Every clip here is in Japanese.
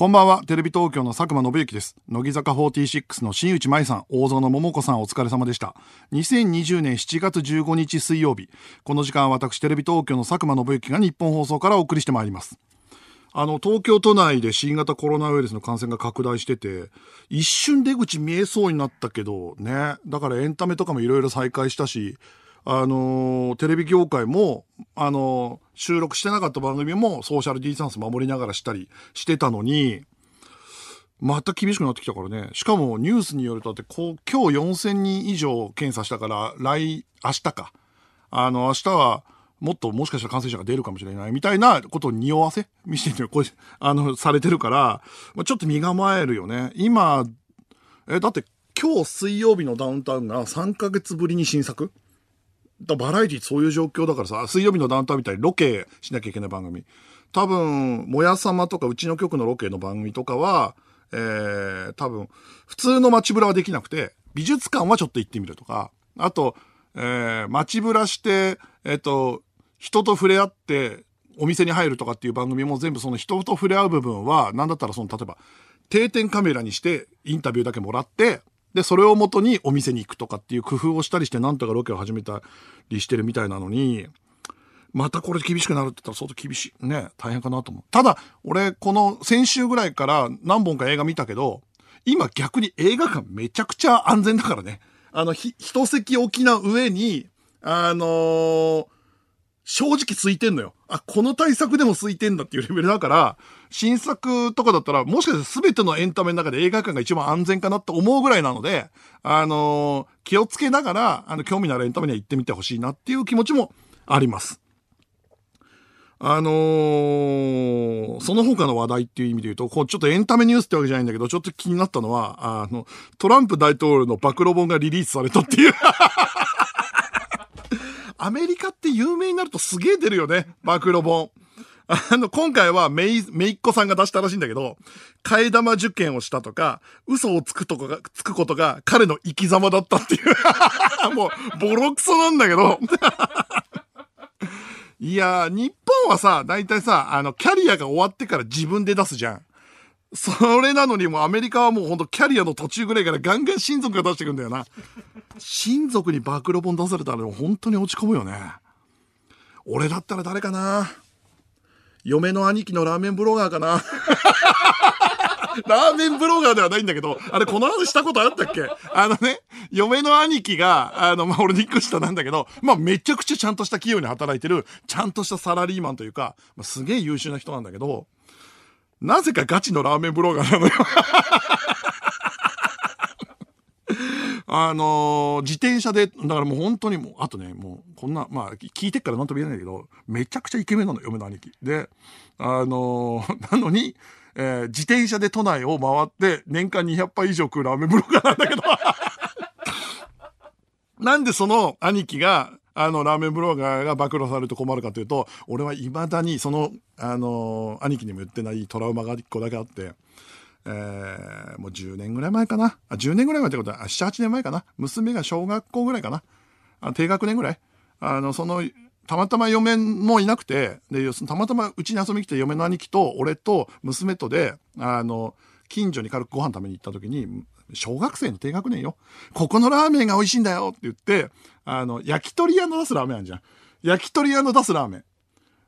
こんばんは、テレビ東京の佐久間信之です。乃木坂46の新内舞さん、大園桃子さんお疲れ様でした。2020年7月15日水曜日、この時間は私テレビ東京の佐久間信之が日本放送からお送りしてまいります。あの、東京都内で新型コロナウイルスの感染が拡大してて、一瞬出口見えそうになったけど、ね。だからエンタメとかもいろいろ再開したし、あのーテレビ業界も、あのー収録してなかった番組もソーシャルディスタンス守りながらしたりしてたのに、また厳しくなってきたからね。しかもニュースによると、だってこう、今日4000人以上検査したから、来、明日か。あの、明日は、もっともしかしたら感染者が出るかもしれないみたいなことを匂わせ見せてる、これ、あの、されてるから、まあちょっと身構えるよね。今、え、だって今日水曜日のダウンタウンが3ヶ月ぶりに新作だバラエティそういう状況だからさ、水曜日のダウンタウンみたいにロケしなきゃいけない番組。多分、もやさまとかうちの局のロケの番組とかは、えー、多分、普通の街ぶらはできなくて、美術館はちょっと行ってみるとか、あと、えー、街ぶらして、えっ、と、人と触れ合って、お店に入るとかっていう番組も全部その人と触れ合う部分は、なんだったらその、例えば、定点カメラにしてインタビューだけもらって、で、それをもとにお店に行くとかっていう工夫をしたりして、なんとかロケを始めたりしてるみたいなのに、またこれ厳しくなるって言ったら相当厳しい。ね、大変かなと思う。ただ、俺、この先週ぐらいから何本か映画見たけど、今逆に映画館めちゃくちゃ安全だからね。あの、ひ、一席置きな上に、あのー正直空いてんのよ。あ、この対策でも空いてんだっていうレベルだから、新作とかだったら、もしかして全てのエンタメの中で映画館が一番安全かなって思うぐらいなので、あのー気をつけながら、あの、興味のあるエンタメには行ってみてほしいなっていう気持ちもあります。あのーその他の話題っていう意味で言うと、こうちょっとエンタメニュースってわけじゃないんだけど、ちょっと気になったのは、あの、トランプ大統領の暴露本がリリースされたっていう。アメリカって有名になるとすげえ出るよね、暴露本。あの、今回はめい、めいっ子さんが出したらしいんだけど、替え玉受験をしたとか、嘘をつくとかが、つくことが彼の生き様だったっていう。もう、ボロクソなんだけど。いやー、日本はさ、大体さ、あの、キャリアが終わってから自分で出すじゃん。それなのにもうアメリカはもうほんとキャリアの途中ぐらいからガンガン親族が出してくんだよな。親族に暴露本出されたら本当に落ち込むよね。俺だったら誰かな嫁の兄貴のラーメンブロガーかなラーメンブロガーではないんだけど、あれこの話したことあったっけ？あのね、嫁の兄貴が、あの、まあ、俺ニック下なんだけど、まあ、めちゃくちゃちゃんとした企業に働いてる、ちゃんとしたサラリーマンというか、まあ、すげえ優秀な人なんだけど、なぜかガチのラーメンブロガーなのよ。あのー自転車で、だからもう本当にもう、あとね、もう、こんな、まあ、聞いてっからなんとも言えないけど、めちゃくちゃイケメンなの、嫁の兄貴。で、あのーなのに、えー自転車で都内を回って、年間200杯以上食うラーメンブロガーなんだけど、なんでその兄貴が、あの、ラーメンブロガーが暴露されると困るかというと、俺は未だにその、あの兄貴にも言ってないトラウマが一個だけあって、えーもう10年ぐらい前かな。あ、10年ぐらい前ってことは、あ7、8年前かな。娘が小学校ぐらいかな。あ低学年ぐらい。あの、その、たまたま嫁もいなくて、で、たまたまうちに遊びに来て嫁の兄貴と俺と娘とで、あの、近所に軽くご飯食べに行った時に、小学生の低学年よ。ここのラーメンが美味しいんだよって言って、あの、焼き鳥屋の出すラーメンあるじゃん。焼き鳥屋の出すラーメン。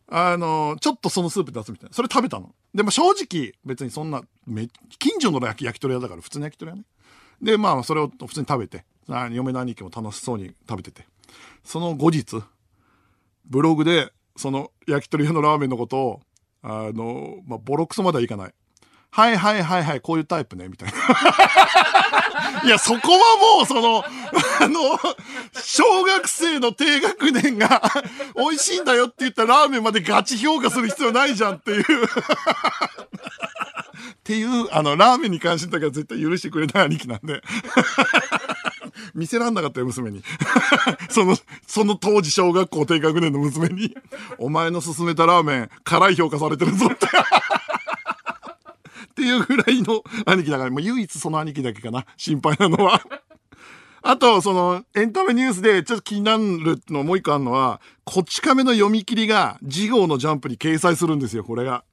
あの、ちょっとそのスープ出すみたいな。それ食べたの。でも正直、別にそんな、め、近所の焼き鳥屋だから普通の焼き鳥屋ね。で、まあ、それを普通に食べて、あ嫁の兄貴も楽しそうに食べてて。その後日、ブログで、その焼き鳥屋のラーメンのことを、あの、まあ、ボロクソまではいかない。はいはいはいはい、こういうタイプね、みたいな。いや、そこはもう、その、あの、小学生の低学年が、美味しいんだよって言ったラーメンまでガチ評価する必要ないじゃんっていう。っていう、あの、ラーメンに関してだけは絶対許してくれない兄貴なんで。見せらんなかったよ、娘に。その、その当時小学校低学年の娘に、お前の勧めたラーメン、辛い評価されてるぞって。っていうぐらいの兄貴だから、もう唯一その兄貴だけかな、心配なのは。あと、その、エンタメニュースでちょっと気になるのもう一個あるのは、こち亀の読み切りが、次号のジャンプに掲載するんですよ、これが。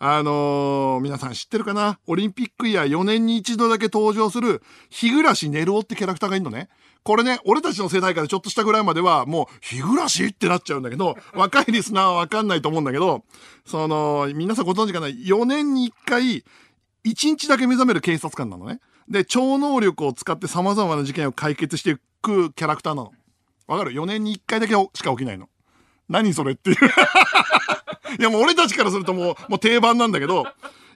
あのー、皆さん知ってるかな？オリンピックイヤー4年に一度だけ登場する、日暮ねるおってキャラクターがいるのね。これね、俺たちの世代からちょっとしたぐらいまでは、もう、日暮ってなっちゃうんだけど、若いリスナーはわかんないと思うんだけど、その、皆さんご存知かな ?4 年に1回、1日だけ目覚める警察官なのね。で、超能力を使って様々な事件を解決していくキャラクターなの。わかる ?4 年に1回だけしか起きないの。何それっていう いやもう俺たちからするともう、もう定番なんだけど、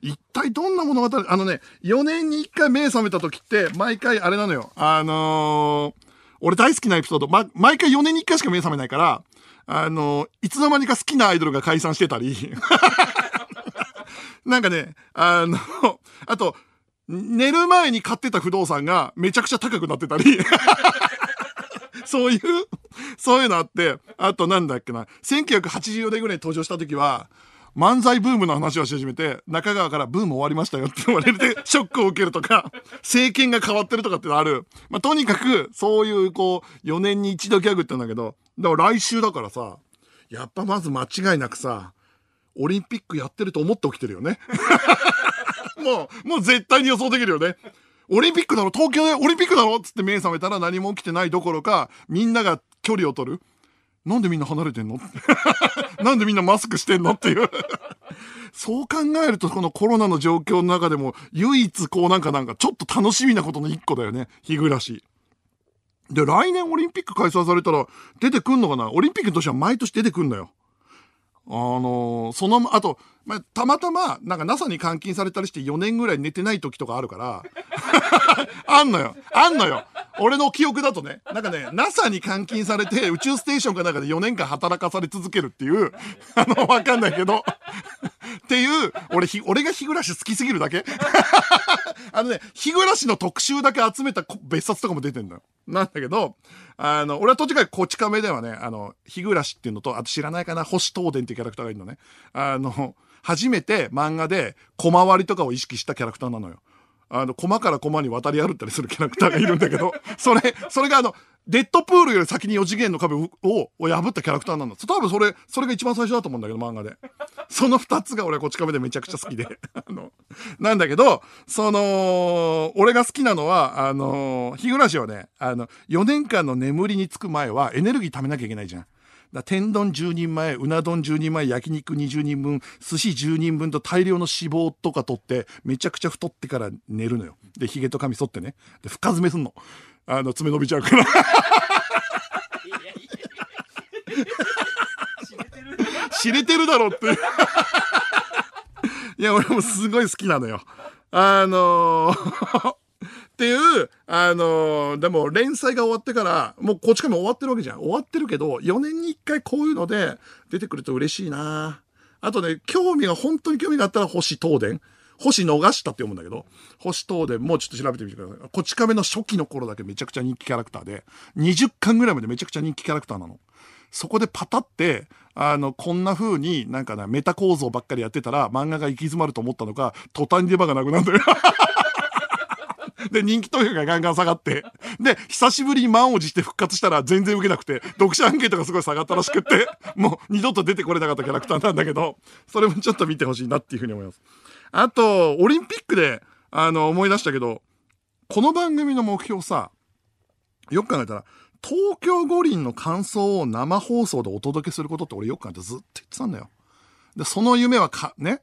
一体どんな物語、あのね、4年に1回目覚めた時って、毎回あれなのよ。あのー、俺大好きなエピソード、ま、毎回4年に1回しか目覚めないから、あのー、いつの間にか好きなアイドルが解散してたり、なんかね、あの、あと、寝る前に買ってた不動産がめちゃくちゃ高くなってたり。そういう、そういうのあって、あとなんだっけな、1984年ぐらいに登場した時は、漫才ブームの話をし始めて、中川からブーム終わりましたよって言われて、ショックを受けるとか、政権が変わってるとかってのある。まあ、とにかく、そういう、こう、4年に一度ギャグってんだけど、だから来週だからさ、やっぱまず間違いなくさ、オリンピックやってると思って起きてるよね。もう、もう絶対に予想できるよね。オリンピックだろ？東京でオリンピックだろ？つって目覚めたら何も起きてないどころか、みんなが距離を取る。なんでみんな離れてんの？なんでみんなマスクしてんの？っていうそう考えると、このコロナの状況の中でも、唯一こうなんかなんか、ちょっと楽しみなことの一個だよね。日暮らし。で、来年オリンピック開催されたら、出てくんのかな？オリンピックの年は毎年出てくんのよ。あのー、その、あと、まあ、たまたま、なんか NASA に監禁されたりして4年ぐらい寝てない時とかあるから、あんのよ。あんのよ。俺の記憶だとね、なんかね、NASA に監禁されて宇宙ステーションかなんかで4年間働かされ続けるっていう、あの、わかんないけど、っていう、俺、ひ、俺が日暮らし好きすぎるだけ あのね、日暮らしの特集だけ集めた別冊とかも出てんだよ。なんだけど、あの、俺は途中からこち亀ではね、あの、日暮らしっていうのと、あと知らないかな、星東電っていうキャラクターがいるのね。あの、初めて漫画で小回りとかを意識したキャラクターなのよ。あの、コマからコマに渡り歩ったりするキャラクターがいるんだけど、それ、それがあの、デッドプールより先に4次元の壁を破ったキャラクターなんだ。多分それ、それが一番最初だと思うんだけど、漫画で。その2つが俺はこっち亀でめちゃくちゃ好きで。あの、なんだけど、その、俺が好きなのは、あの、日暮らしはね、あの、4年間の眠りにつく前はエネルギー貯めなきゃいけないじゃん。だ天丼10人前、うな丼10人前、焼肉20人分、寿司10人分と大量の脂肪とか取って、めちゃくちゃ太ってから寝るのよ。で、髭と髪剃ってね。で、深爪すんの。あの、爪伸びちゃうから。知れてるだろっていや、俺もすごい好きなのよ。あのーっていう、あのー、でも連載が終わってから、もうこっちからも終わってるわけじゃん。終わってるけど、4年に1回こういうので出てくると嬉しいなあとね、興味が、本当に興味があったら星東電。星逃したって読むんだけど、星東電もうちょっと調べてみてください。こち亀の初期の頃だけめちゃくちゃ人気キャラクターで、20巻ぐらいまでめちゃくちゃ人気キャラクターなの。そこでパタって、あの、こんな風になんかな、メタ構造ばっかりやってたら漫画が行き詰まると思ったのか、途端に出番がなくなるんだよ。で、人気投票がガンガン下がって、で、久しぶりに満を持して復活したら全然受けなくて、読者アンケートがすごい下がったらしくって、もう二度と出てこれなかったキャラクターなんだけど、それもちょっと見てほしいなっていうふうに思います。あと、オリンピックで、あの、思い出したけど、この番組の目標さ、よく考えたら、東京五輪の感想を生放送でお届けすることって俺よく考えてずっと言ってたんだよ。で、その夢はか、ね、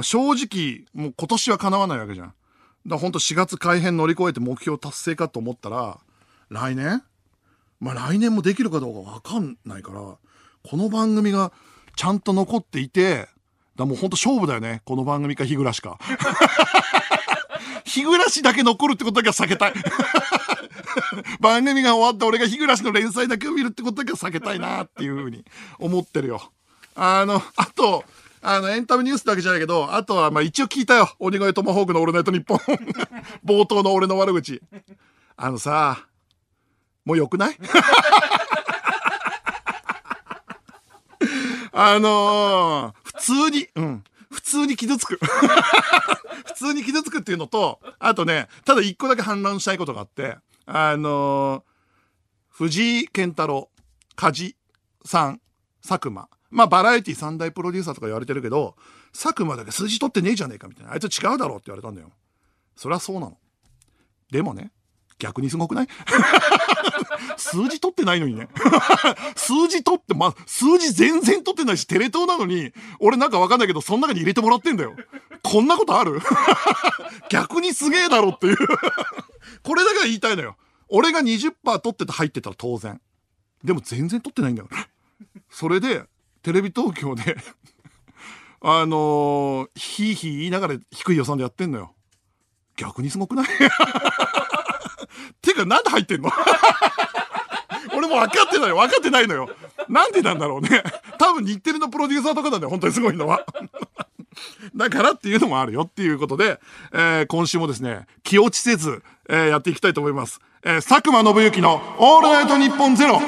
正直、もう今年は叶わないわけじゃん。だ本当4月改編乗り越えて目標達成かと思ったら、来年？まあ来年もできるかどうかわかんないから、この番組がちゃんと残っていて、だもうほんと勝負だよね。この番組か日暮らしか。日暮らしだけ残るってことだけは避けたい。番組が終わって俺が日暮らしの連載だけを見るってことだけは避けたいなっていうふうに思ってるよ。あの、あと、あの、エンタメニュースだけじゃないけど、あとは、まあ一応聞いたよ。鬼越トマホークのオールナイトニッポン。冒頭の俺の悪口。あのさ、もう良くない？あのー、普通に、うん。普通に傷つく。普通に傷つくっていうのと、あとね、ただ一個だけ反論したいことがあって、あのー、藤井健太郎、梶さん、佐久間。まあ、バラエティ三大プロデューサーとか言われてるけど、佐久間だけ数字取ってねえじゃねえかみたいな。あいつ違うだろって言われたんだよ。そりゃそうなの。でもね、逆にすごくない？数字取ってないのにね。数字取って、まあ、数字全然取ってないし、テレ東なのに、俺なんかわかんないけど、その中に入れてもらってんだよ。こんなことある？逆にすげえだろっていうこれだけは言いたいのよ。俺が20%取ってて入ってたら当然。でも全然取ってないんだよ。それで、テレビ東京で あのー、ひいひい言いながら低い予算でやってんのよ。逆にすごくない？てか、なんで入ってんの？俺も分かってないよ。分かってないのよ。なんでなんだろうね。多分日テレのプロデューサーとかなんだよ。本当にすごいのは。だからっていうのもあるよっていうことで、えー、今週もですね、気落ちせず、えー、やっていきたいと思います。えー、佐久間信之のオールナイトニッポンゼロ。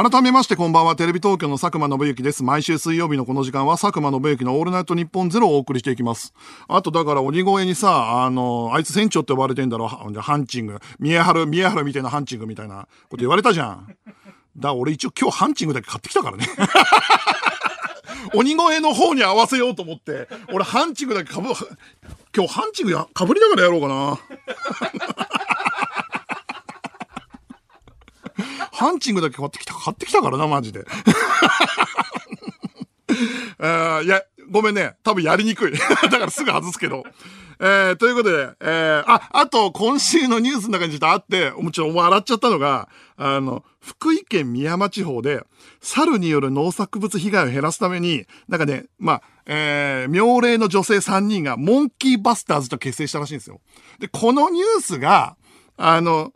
改めましてこんばんは、テレビ東京の佐久間信之です。毎週水曜日のこの時間は佐久間信之のオールナイトニッポンゼロをお送りしていきます。あとだから鬼越にさ、あの、あいつ船長って呼ばれてんだろ、ハンチング。見え張る、見え張るみたいなハンチングみたいなこと言われたじゃん。だ俺一応今日ハンチングだけ買ってきたからね。鬼越の方に合わせようと思って、俺ハンチングだけかぶ、今日ハンチングや、かぶりながらやろうかな。ハンチングだけ買ってきた、買ってきたからな、マジで。あ いや、ごめんね。多分やりにくい。だからすぐ外すけど。えー、ということで、えー、あ、あと、今週のニュースの中にちょっとあって、もちろん笑っちゃったのが、あの、福井県美山地方で、猿による農作物被害を減らすために、なんかね、まあ、えー、妙齢の女性3人が、モンキーバスターズと結成したらしいんですよ。で、このニュースが、あの、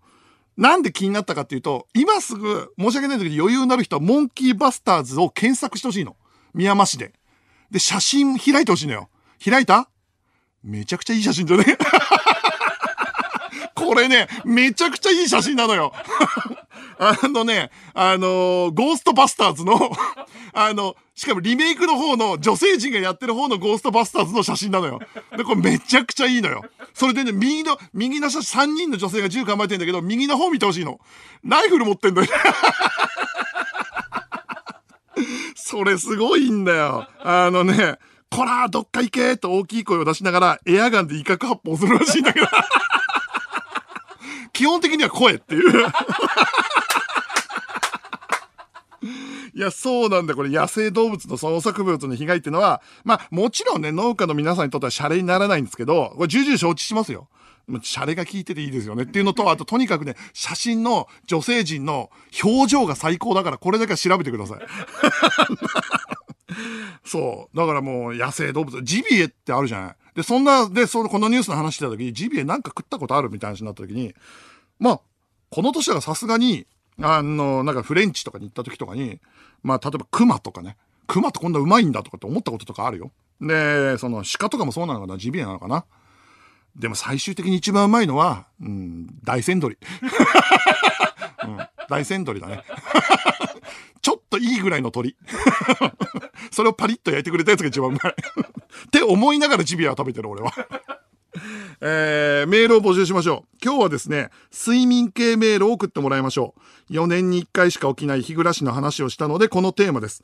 なんで気になったかっていうと、今すぐ、申し訳ないんだけど余裕のある人はモンキーバスターズを検索してほしいの。宮山市で。で、写真開いてほしいのよ。開いた？めちゃくちゃいい写真じゃね？これね、めちゃくちゃいい写真なのよ。あのね、あのー、ゴーストバスターズの あの、しかもリメイクの方の女性陣がやってる方のゴーストバスターズの写真なのよ。で、これめちゃくちゃいいのよ。それでね、右の、右の写真、3人の女性が銃構えてんだけど、右の方見てほしいの。ライフル持ってんだよ。それすごいんだよ。あのね、こらどっか行けと大きい声を出しながら、エアガンで威嚇発砲するらしいんだけど。基本的には声っていう。いや、そうなんだ。これ野生動物の創作物の被害っていうのは、まあ、もちろんね、農家の皆さんにとってはシャレにならないんですけど、これ重々承知しますよ。シャレが効いてていいですよねっていうのと、あととにかくね、写真の女性陣の表情が最高だから、これだけは調べてください。そう。だからもう野生動物、ジビエってあるじゃない。で、そんな、で、その、このニュースの話してた時に、ジビエなんか食ったことあるみたいな話になった時に、まあ、この年はさすがに、あの、なんかフレンチとかに行った時とかに、まあ、例えば熊とかね、熊ってこんなうまいんだとかって思ったこととかあるよ。で、その鹿とかもそうなのかな、ジビエなのかな。でも最終的に一番うまいのは、うん、大山鶏。うん、大山鶏だね。ちょっといいぐらいの鳥。それをパリッと焼いてくれたやつが一番うまい。って思いながらジビエは食べてる俺は。えー、メールを募集しましょう。今日はですね、睡眠系メールを送ってもらいましょう。4年に1回しか起きない日暮らしの話をしたので、このテーマです。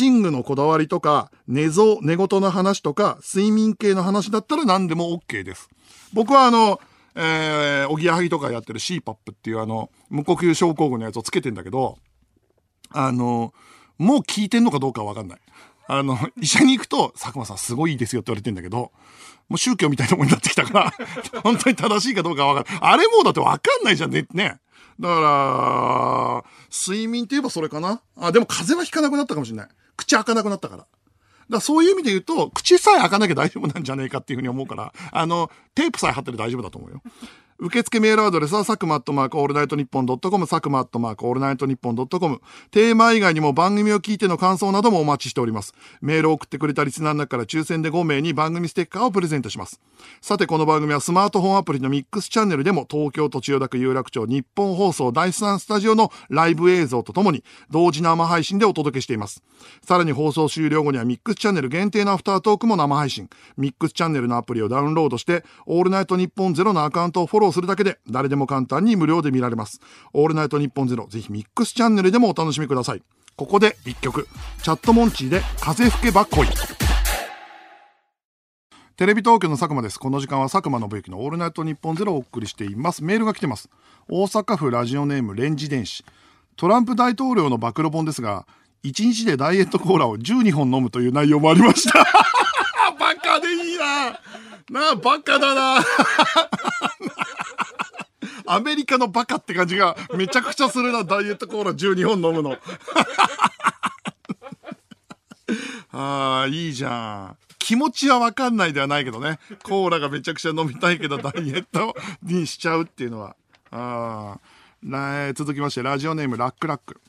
寝具のこだわりとか、寝相、寝言の話とか、睡眠系の話だったら何でも OK です。僕はあの、えー、おぎやはぎとかやってる CPAP っていうあの、無呼吸症候群のやつをつけてんだけど、あの、もう聞いてんのかどうかわかんない。あの、医者に行くと、佐久間さんすごいいいですよって言われてんだけど、もう宗教みたいなものになってきたから 本当に正しいかどうかわかんない。あれもうだってわかんないじゃんね。ね。だから、睡眠って言えばそれかな？あ、でも風邪はひかなくなったかもしれない。口開かなくなったから。だからそういう意味で言うと、口さえ開かなきゃ大丈夫なんじゃねえかっていうふうに思うから、あの、テープさえ貼ってる大丈夫だと思うよ。受付メールアドレスは、サクマアットマークオールナイトニッポンドットコム、サクマアットマークオールナイトニッポンドットコム。テーマ以外にも番組を聞いての感想などもお待ちしております。メールを送ってくれたリスナーの中から抽選で5名に番組ステッカーをプレゼントします。さて、この番組はスマートフォンアプリのミックスチャンネルでも、東京都千代田区有楽町ニッポン放送第3スタジオのライブ映像とともに、同時生配信でお届けしています。さらに放送終了後にはミックスチャンネル限定のアフタートークも生配信。ミックスチャンネルのアプリをダウンロードして、オールナイトニッポンゼロのアカウントをフォローローするだけで誰でも簡単に無料で見られます。オールナイトニッポンゼロ、ぜひミックスチャンネルでもお楽しみください。ここで一曲。チャットモンチーで風吹けば来い。テレビ東京の佐久間です。この時間は佐久間信之のオールナイトニッポンゼロをお送りしています。メールが来てます。大阪府ラジオネームレンジ電子。トランプ大統領の暴露本ですが、1日でダイエットコーラを12本飲むという内容もありました。バカでいいななあ、バカだなアメリカのバカって感じがめちゃくちゃするな、ダイエットコーラ12本飲むの。ああ、いいじゃん。気持ちはわかんないではないけどね。コーラがめちゃくちゃ飲みたいけど、ダイエットにしちゃうっていうのは。ああ、続きまして、ラジオネームラックラック。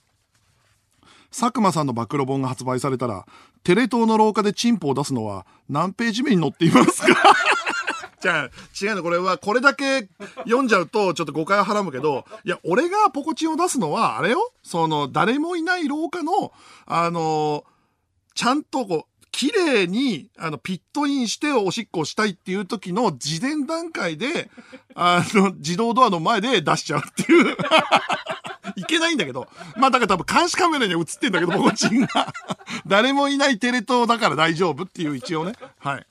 佐久間さんの暴露本が発売されたら、テレ東の廊下でチンポを出すのは何ページ目に載っていますか？じゃあ、違うの、これは、これだけ読んじゃうと、ちょっと誤解をはらむけど、いや、俺がポコチンを出すのは、あれよその、誰もいない廊下の、あのちゃんとこう、綺麗に、あの、ピットインしておしっこしたいっていう時の事前段階で、あの、自動ドアの前で出しちゃうっていう。いけないんだけど。まあだから多分監視カメラに映ってんだけど、ポコチンが。誰もいないテレ東だから大丈夫っていう一応ね。はい。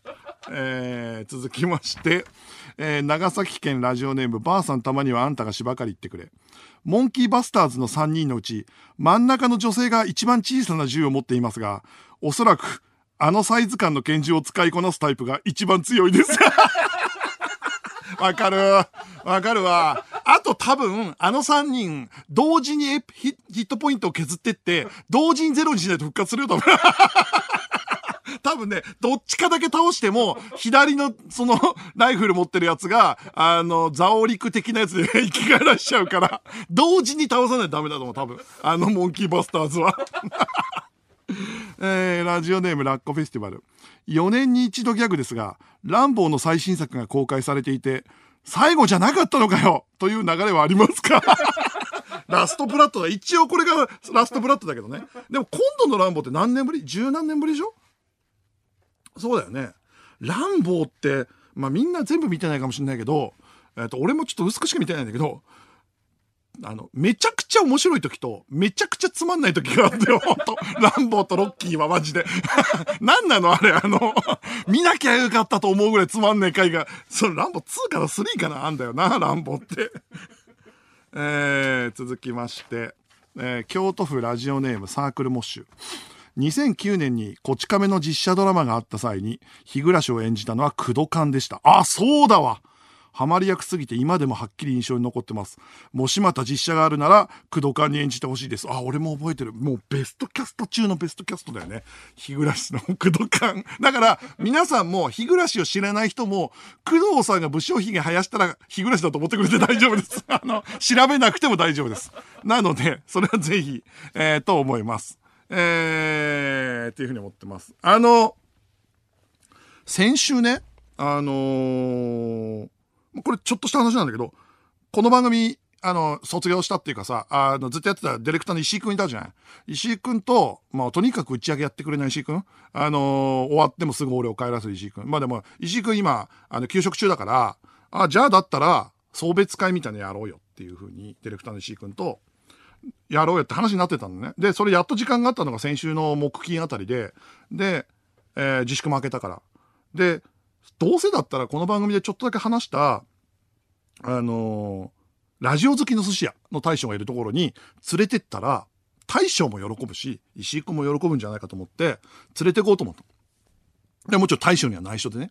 えー、続きまして、えー、長崎県ラジオネームばあさんたまにはあんたが芝刈り行ってくれ。モンキーバスターズの3人のうち、真ん中の女性が一番小さな銃を持っていますが、おそらく、あのサイズ感の拳銃を使いこなすタイプが一番強いです。わかる。わかるわ。あと多分、あの3人、同時にヒットポイントを削ってって、同時にゼロにしないと復活するよ、多分。多分ね、どっちかだけ倒しても、左の、その、ライフル持ってるやつが、あの、ザオリク的なやつで 生き返らしちゃうから、同時に倒さないとダメだと思う、多分。あの、モンキーバスターズは。えー、ラジオネームラッコフェスティバル。4年に一度ギャグですが、ランボーの最新作が公開されていて、最後じゃなかったのかよという流れはありますか？ラストブラッドだ。一応これがラストブラッドだけどね。でも今度のランボーって何年ぶり？十何年ぶりでしょ？そうだよね。ランボーって、まあみんな全部見てないかもしれないけど、えっ、と、俺もちょっと薄くしか見てないんだけど、あの、めちゃくちゃ面白い時と、めちゃくちゃつまんない時があってよ、ほんと。ランボーとロッキーはマジで。何なの？あれ、あの、見なきゃよかったと思うぐらいつまんない回が、そのランボー2から3かなあんだよな、ランボーって。えー、続きまして、えー、京都府ラジオネームサークルモッシュ。2009年にこち亀の実写ドラマがあった際に、日暮を演じたのは工藤勘でした。あ、そうだわハマり役すぎて今でもはっきり印象に残ってます。もしまた実写があるなら、工藤勘に演じてほしいです。あ、俺も覚えてる。もうベストキャスト中のベストキャストだよね。日暮の工藤勘。だから、皆さんも日暮を知らない人も、工藤さんが武将髭生やしたら日暮だと思ってくれて大丈夫です。あの、調べなくても大丈夫です。なので、それはぜひ、えー、と思います。えー、っていうふうに思ってます。あの、先週ね、あのーこれちょっとした話なんだけど、この番組、あの、卒業したっていうかさ、あの、ずっとやってたディレクターの石井くんいたじゃん。石井くんと、まあ、とにかく打ち上げやってくれない石井くん？あのー、終わってもすぐ俺を帰らせる石井くん。まあでも、石井くん今、あの、休職中だから、あ、じゃあだったら、送別会みたいなのやろうよっていうふうに、ディレクターの石井くんと、やろうよって話になってたんだね。で、それやっと時間があったのが先週の木金あたりで、で、えー、自粛も開けたから。で、どうせだったらこの番組でちょっとだけ話した、あのー、ラジオ好きの寿司屋の大将がいるところに連れてったら、大将も喜ぶし、石井君も喜ぶんじゃないかと思って、連れて行こうと思った。で、もちろん大将には内緒でね。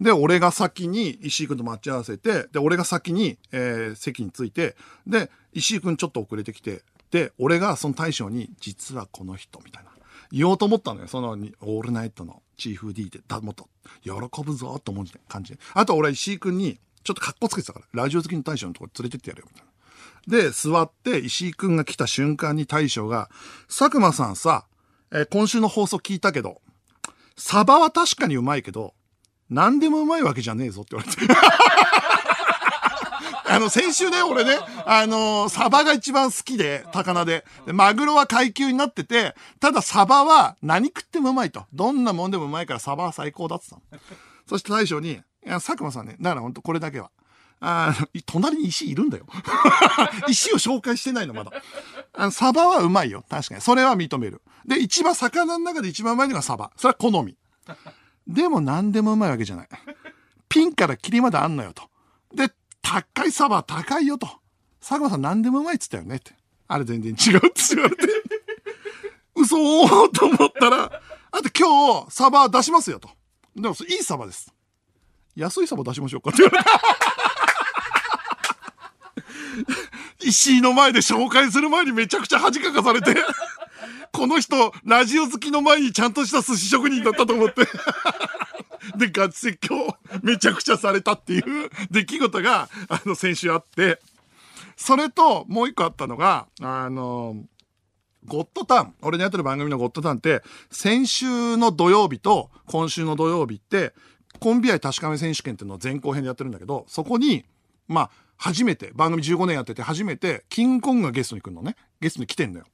で、俺が先に石井君と待ち合わせて、で、俺が先に、えー、席に着いて、で、石井君ちょっと遅れてきて、で、俺がその大将に、実はこの人、みたいな。言おうと思ったのよ。その、オールナイトのチーフ D で、だ、もっと、喜ぶぞ、と思う感じで。あと俺、石井君に、ちょっと格好つけてたから、ラジオ好きの大将のとこ連れてってやるよ、みたいな。で、座って、石井くんが来た瞬間に大将が、佐久間さんさ、えー、今週の放送聞いたけど、サバは確かにうまいけど、何でもうまいわけじゃねえぞって言われて。あの、先週ね、俺ね、あのー、サバが一番好きで、高菜でで。マグロは階級になってて、ただサバは何食ってもうまいと。どんなもんでもうまいからサバは最高だってたの。そして大将に、いや、佐久間さんね、だから本当これだけは。あ、隣に石いるんだよ。石を紹介してないの、まだ。あの、サバはうまいよ。確かに。それは認める。で、一番、魚の中で一番うまいのがサバ。それは好み。でも何でもうまいわけじゃない。ピンからキリまであんのよと。で、高いサバ高いよと。佐久間さん何でもうまいっつったよねって。あれ全然違うって言われて。嘘ーと思ったら、あと今日サバ出しますよと。でもいいサバです。安いサバ出しましょうかって言われて。石井の前で紹介する前にめちゃくちゃ恥かかされて、この人、ラジオ好きの前にちゃんとした寿司職人だったと思って。で、ガチ説教めちゃくちゃされたっていう 出来事が、あの、先週あって、それと、もう一個あったのが、あの、ゴッドタン。俺のやってる番組のゴッドタンって、先週の土曜日と今週の土曜日って、コンビ愛確かめ選手権っていうのを前後編でやってるんだけど、そこに、まあ、初めて、番組15年やってて初めて、キングコングがゲストに来るのね。ゲストに来てんのよ。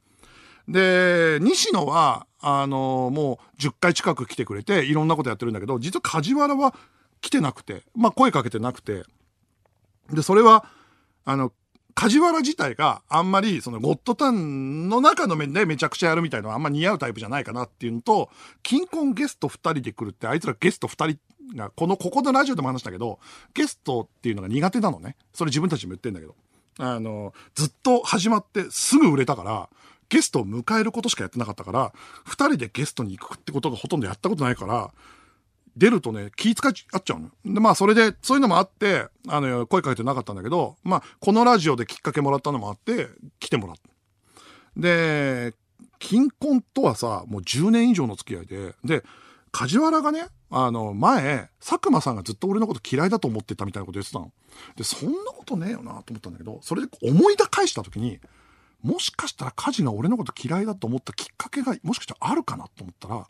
で、西野は、あのもう10回近く来てくれて、いろんなことやってるんだけど、実は梶原は来てなくて、まあ声かけてなくて、で、それは、あの、梶原自体があんまりそのゴッドタンの中の面でめちゃくちゃやるみたいなのはあんま似合うタイプじゃないかなっていうのと、金婚ゲスト2人で来るってあいつらゲスト2人が、この、ここのラジオでも話したけど、ゲストっていうのが苦手なのね。それ自分たちも言ってんだけど。あの、ずっと始まってすぐ売れたから、ゲストを迎えることしかやってなかったから、2人でゲストに行くってことがほとんどやったことないから、出るとね、気使っちゃっちゃうの。で、まあ、それで、そういうのもあって、あの、声かけてなかったんだけど、まあ、このラジオできっかけもらったのもあって、来てもらった。で、金婚とはさ、もう10年以上の付き合いで、で、梶原がね、あの、前、佐久間さんがずっと俺のこと嫌いだと思ってたみたいなこと言ってたの。で、そんなことねえよなと思ったんだけど、それで思い出返した時に、もしかしたら梶が俺のこと嫌いだと思ったきっかけが、もしかしたらあるかなと思ったら、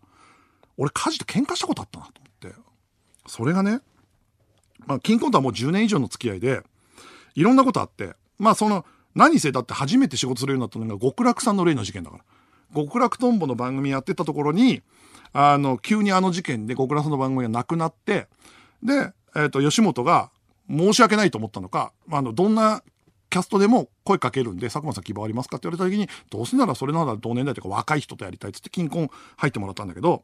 俺梶と喧嘩したことあったなと思って。それがねまあ金婚とはもう10年以上の付き合いでいろんなことあってまあその何せだって初めて仕事するようになったのが極楽さんの例の事件だから極楽とんぼの番組やってたところにあの急にあの事件で極楽さんの番組がなくなってで、えー、と吉本が申し訳ないと思ったのかあのどんなキャストでも声かけるんで、佐久間さん希望ありますかって言われた時に、どうせならそれなら同年代とか若い人とやりたいっつって金婚入ってもらったんだけど、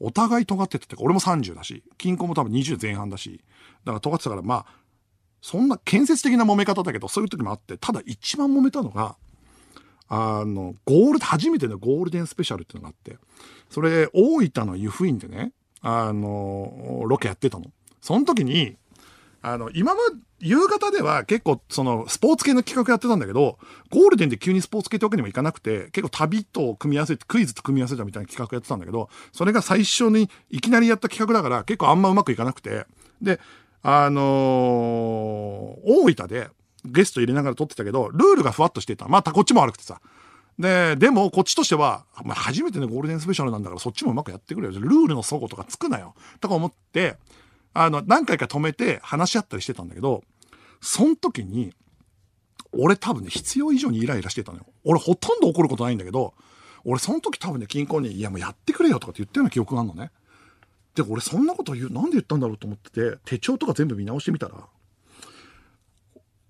お互い尖っててて俺も30だし金婚も多分20前半だしだから尖ってたからまあそんな建設的な揉め方だけどそういう時もあってただ一番揉めたのがあのゴール初めてのゴールデンスペシャルっていうのがあってそれ大分の湯布院でねあのロケやってたの。その時にあの今ま夕方では結構そのスポーツ系の企画やってたんだけど、ゴールデンで急にスポーツ系ってわけにもいかなくて、結構旅と組み合わせて、クイズと組み合わせたみたいな企画やってたんだけど、それが最初にいきなりやった企画だから結構あんまうまくいかなくて、で、あのー、大分でゲスト入れながら撮ってたけど、ルールがふわっとしてた。またこっちも悪くてさ。で、でもこっちとしては、まあ、初めてのゴールデンスペシャルなんだからそっちもうまくやってくれよ。ルールの齟齬とかつくなよ。とか思って、あの、何回か止めて話し合ったりしてたんだけど、そん時に、俺多分ね、必要以上にイライラしてたのよ。俺ほとんど怒ることないんだけど、俺その時多分ね、金庫に、いやもうやってくれよとかって言ったような記憶があるのね。で、俺そんなこと言う、なんで言ったんだろうと思ってて、手帳とか全部見直してみたら、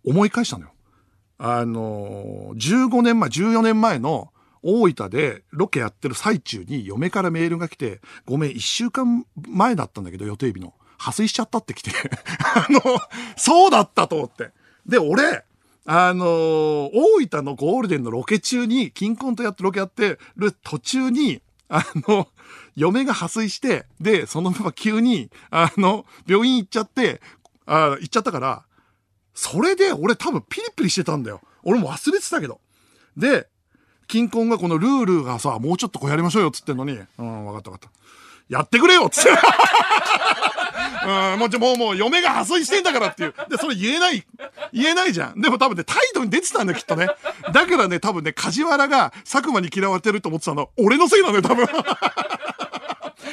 思い返したのよ。あのー、15年前、14年前の大分でロケやってる最中に嫁からメールが来て、ごめん、1週間前だったんだけど、予定日の。破水しちゃったって来て あの、そうだったと思って。で、俺、あのー、大分のゴールデンのロケ中に、金婚とやってロケやってる途中に、あの、嫁が破水して、で、そのまま急に、あの、病院行っちゃって、あ行っちゃったから、それで俺多分ピリピリしてたんだよ。俺も忘れてたけど。で、金婚がこのルールがさ、もうちょっとこうやりましょうよっつってんのに、うん、わかったわかった。やってくれよっつって。うん、もう、もう、もう、嫁が破水してんだからっていう。で、それ言えない、言えないじゃん。でも多分ね、態度に出てたんだよ、きっとね。だからね、多分ね、梶原が佐久間に嫌われてると思ってたの、俺のせいなのよ、多分。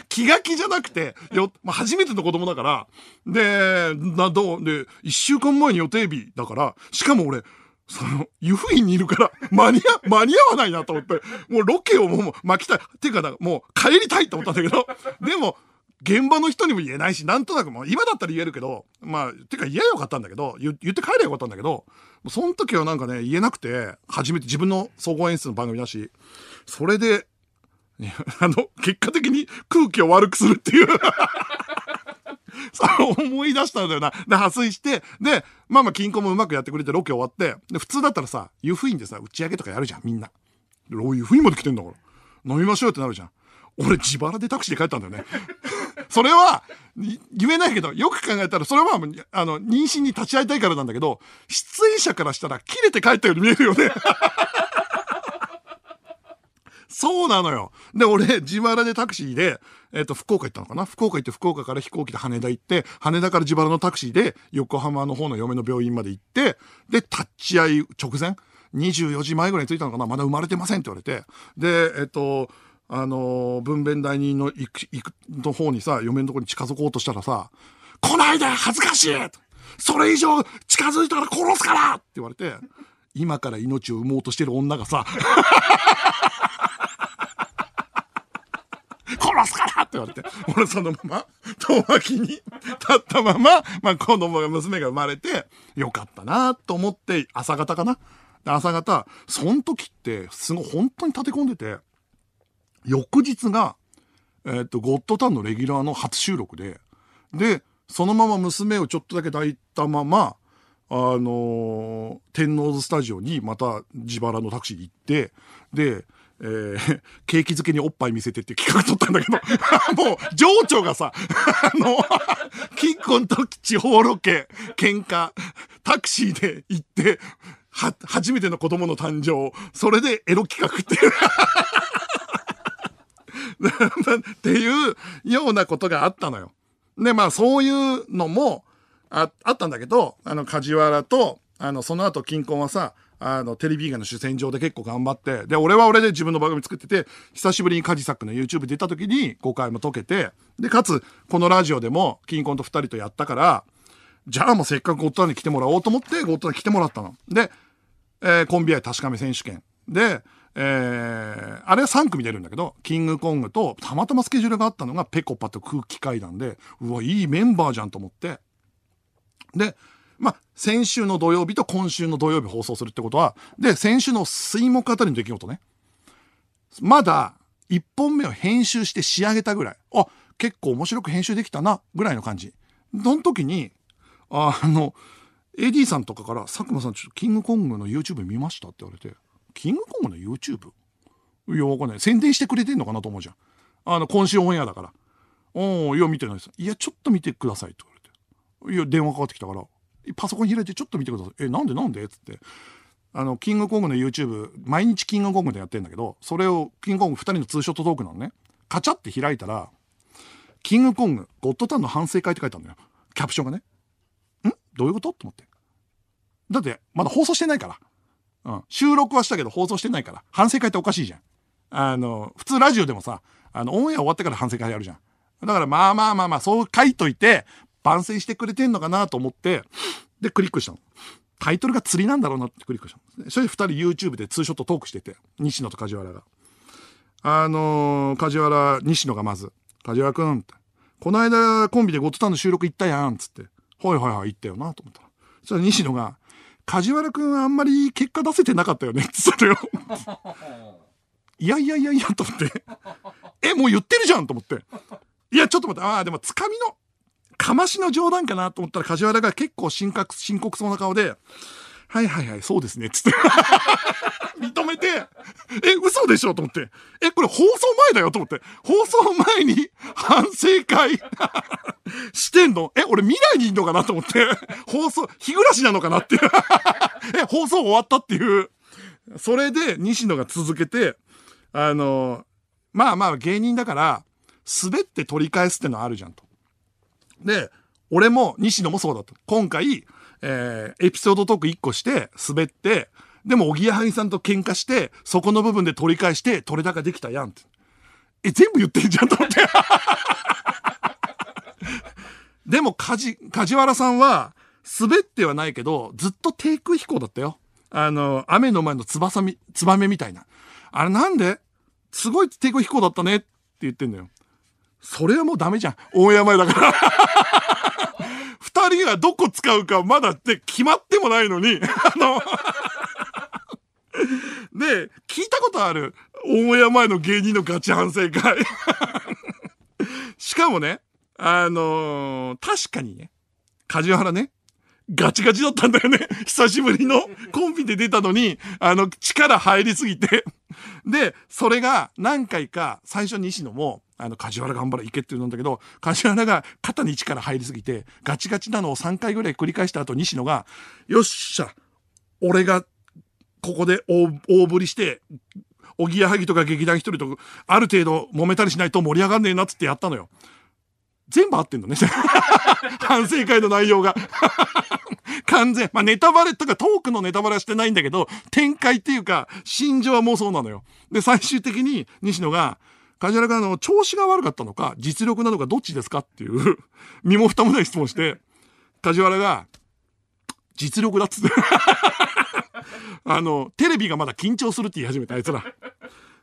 気が気じゃなくて、よ、まあ、初めての子供だから、で、な、どう、で、一週間前に予定日だから、しかも俺、その、湯布院にいるから、間に合、間に合わないなと思って、もうロケをもう巻きたい。ていうか、もう帰りたいと思ったんだけど、でも、現場の人にも言えないし、なんとなくもう今だったら言えるけど、まあ、てか言えよかったんだけど、言って帰れよかったんだけど、その時はなんかね、言えなくて、初めて自分の総合演出の番組だし、それで、あの、結果的に空気を悪くするっていう思い出したんだよな。で、破水して、で、まあまあ、金庫もうまくやってくれてロケ終わって、で、普通だったらさ、湯布院でさ、打ち上げとかやるじゃん、みんな。湯布院まで来てんだから。飲みましょうってなるじゃん。俺自腹でタクシーで帰ったんだよね。それは、言えないけど、よく考えたら、それは、あの、妊娠に立ち会いたいからなんだけど、出演者からしたら、切れて帰ったように見えるよね。そうなのよ。で、俺、自腹でタクシーで、えっ、ー、と、福岡行ったのかな？福岡行って、福岡から飛行機で羽田行って、羽田から自腹のタクシーで、横浜の方の嫁の病院まで行って、で、立ち会い直前、24時前ぐらいに着いたのかな？まだ生まれてませんって言われて。で、えっ、ー、と、あのー、分娩台にの行く、行くの方にさ、嫁のとこに近づこうとしたらさ、来ないで恥ずかしいそれ以上近づいたら殺すからって言われて、今から命を産もうとしてる女がさ、殺すからって言われて、俺そのまま、遠巻きに立ったまま、まあ子供が、娘が生まれて、よかったなと思って、朝方かな。朝方、その時って、すごい本当に立て込んでて、翌日が、えっ、と、ゴッドタンのレギュラーの初収録で、で、そのまま娘をちょっとだけ抱いたまま、あのー、天王洲スタジオにまた自腹のタクシーで行って、で、えー、ケーキ漬けにおっぱい見せてって企画撮ったんだけど、もう、情緒がさ、あの、金庫の時地方ロケ、喧嘩、タクシーで行って、は、初めての子供の誕生、それでエロ企画っていう。っていうようなことがあったのよ。で、まあそういうのもああったんだけど、あの、梶原と、あの、その後、金婚はさ、あの、テレビ以外の主戦場で結構頑張って、で、俺は俺で自分の番組作ってて、久しぶりにカジサックの YouTube 出た時に5回も解けて、で、かつ、このラジオでも、金婚と2人とやったから、じゃあもうせっかくゴッドタンに来てもらおうと思って、ゴッドタンに来てもらったの。で、えー、コンビ愛確かめ選手権。で、えー、あれは3組出るんだけど、キングコングと、たまたまスケジュールがあったのが、ペコパと空気階段で、うわ、いいメンバーじゃんと思って。で、まあ、先週の土曜日と今週の土曜日放送するってことは、で、先週の水木あたりの出来事ね。まだ、1本目を編集して仕上げたぐらい。あ、結構面白く編集できたな、ぐらいの感じ。その時に、あの、AD さんとかから、佐久間さん、ちょっとキングコングの YouTube 見ましたって言われて、キングコングの YouTube? いや、わかんない。宣伝してくれてんのかなと思うじゃん。あの、今週オンエアだから。おいや、見てないです。いや、ちょっと見てくださいって言われて。いや、電話かかってきたから、パソコン開いてちょっと見てください。え、なんでなんで？つって。あの、キングコングの YouTube、毎日キングコングでやってんだけど、それを、キングコング2人のツーショットトークなのね。カチャって開いたら、キングコング、ゴッドタンの反省会って書いてあるんだよ。キャプションがね。ん？どういうこと？と思って。だって、まだ放送してないから。うん。収録はしたけど放送してないから。反省会っておかしいじゃん。あの、普通ラジオでもさ、あの、オンエア終わってから反省会やるじゃん。だからまあまあまあまあ、そう書いといて、番宣してくれてんのかなと思って、で、クリックしたの。タイトルが釣りなんだろうなってクリックしたの。それで二人 YouTube でツーショットトークしてて、西野と梶原が。あのー、梶原、西野がまず、梶原くんって、この間コンビでゴッドタンの収録行ったやん、つって。はいはいはい、行ったよな、と思ったら。そしたら西野が、梶原くんあんまり結果出せてなかったよね、つったよ。いやいやいやいや、と思って。え、もう言ってるじゃんと思って。いや、ちょっと待って、ああ、でも、つかみの、かましの冗談かなと思ったら梶原が結構深刻、深刻そうな顔で、はいはいはい、そうですね、つって。認めて、え、嘘でしょと思って。え、これ放送前だよと思って。放送前に反省会 してんの？え、俺未来にいんのかなと思って。放送、日暮らしなのかなっていう。え、放送終わったっていう。それで西野が続けて、あの、まあまあ芸人だから、滑って取り返すってのあるじゃんと。で、俺も西野もそうだった。今回、えー、エピソードトーク1個して滑って、でも、おぎやはぎさんと喧嘩して、そこの部分で取り返して、取れ高できたやんって。え、全部言ってんじゃんと思って。でも、梶、梶原さんは、滑ってはないけど、ずっと低空飛行だったよ。あの、雨の前の翼み、ツバメみたいな。あれなんですごい低空飛行だったねって言ってんだよ。それはもうダメじゃん。オンエア前だから。二人がどこ使うかまだって決まってもないのに、あの、で、聞いたことある？オンエア前の芸人のガチ反省会。しかもね、あのー確かにね、梶原ね、ガチガチだったんだよね。久しぶりのコンビで出たのに、あの、力入りすぎて。で、それが何回か、最初西野も、あの、梶原頑張れ、行けって言うんだけど、梶原が肩に力入りすぎて、ガチガチなのを3回ぐらい繰り返した後、西野が、よっしゃ、俺が、ここで大大振りして、おぎやはぎとか劇団一人とか、ある程度揉めたりしないと盛り上がんねえなっつってやったのよ。全部合ってんのね。反省会の内容が。完全。まあ、ネタバレとかトークのネタバレはしてないんだけど、展開っていうか、心情はもうそうなのよ。で、最終的に西野が、梶原があの、調子が悪かったのか、実力なのかどっちですかっていう、身も蓋もない質問して、梶原が、実力だっつって。あの、テレビがまだ緊張するって言い始めた、あいつら。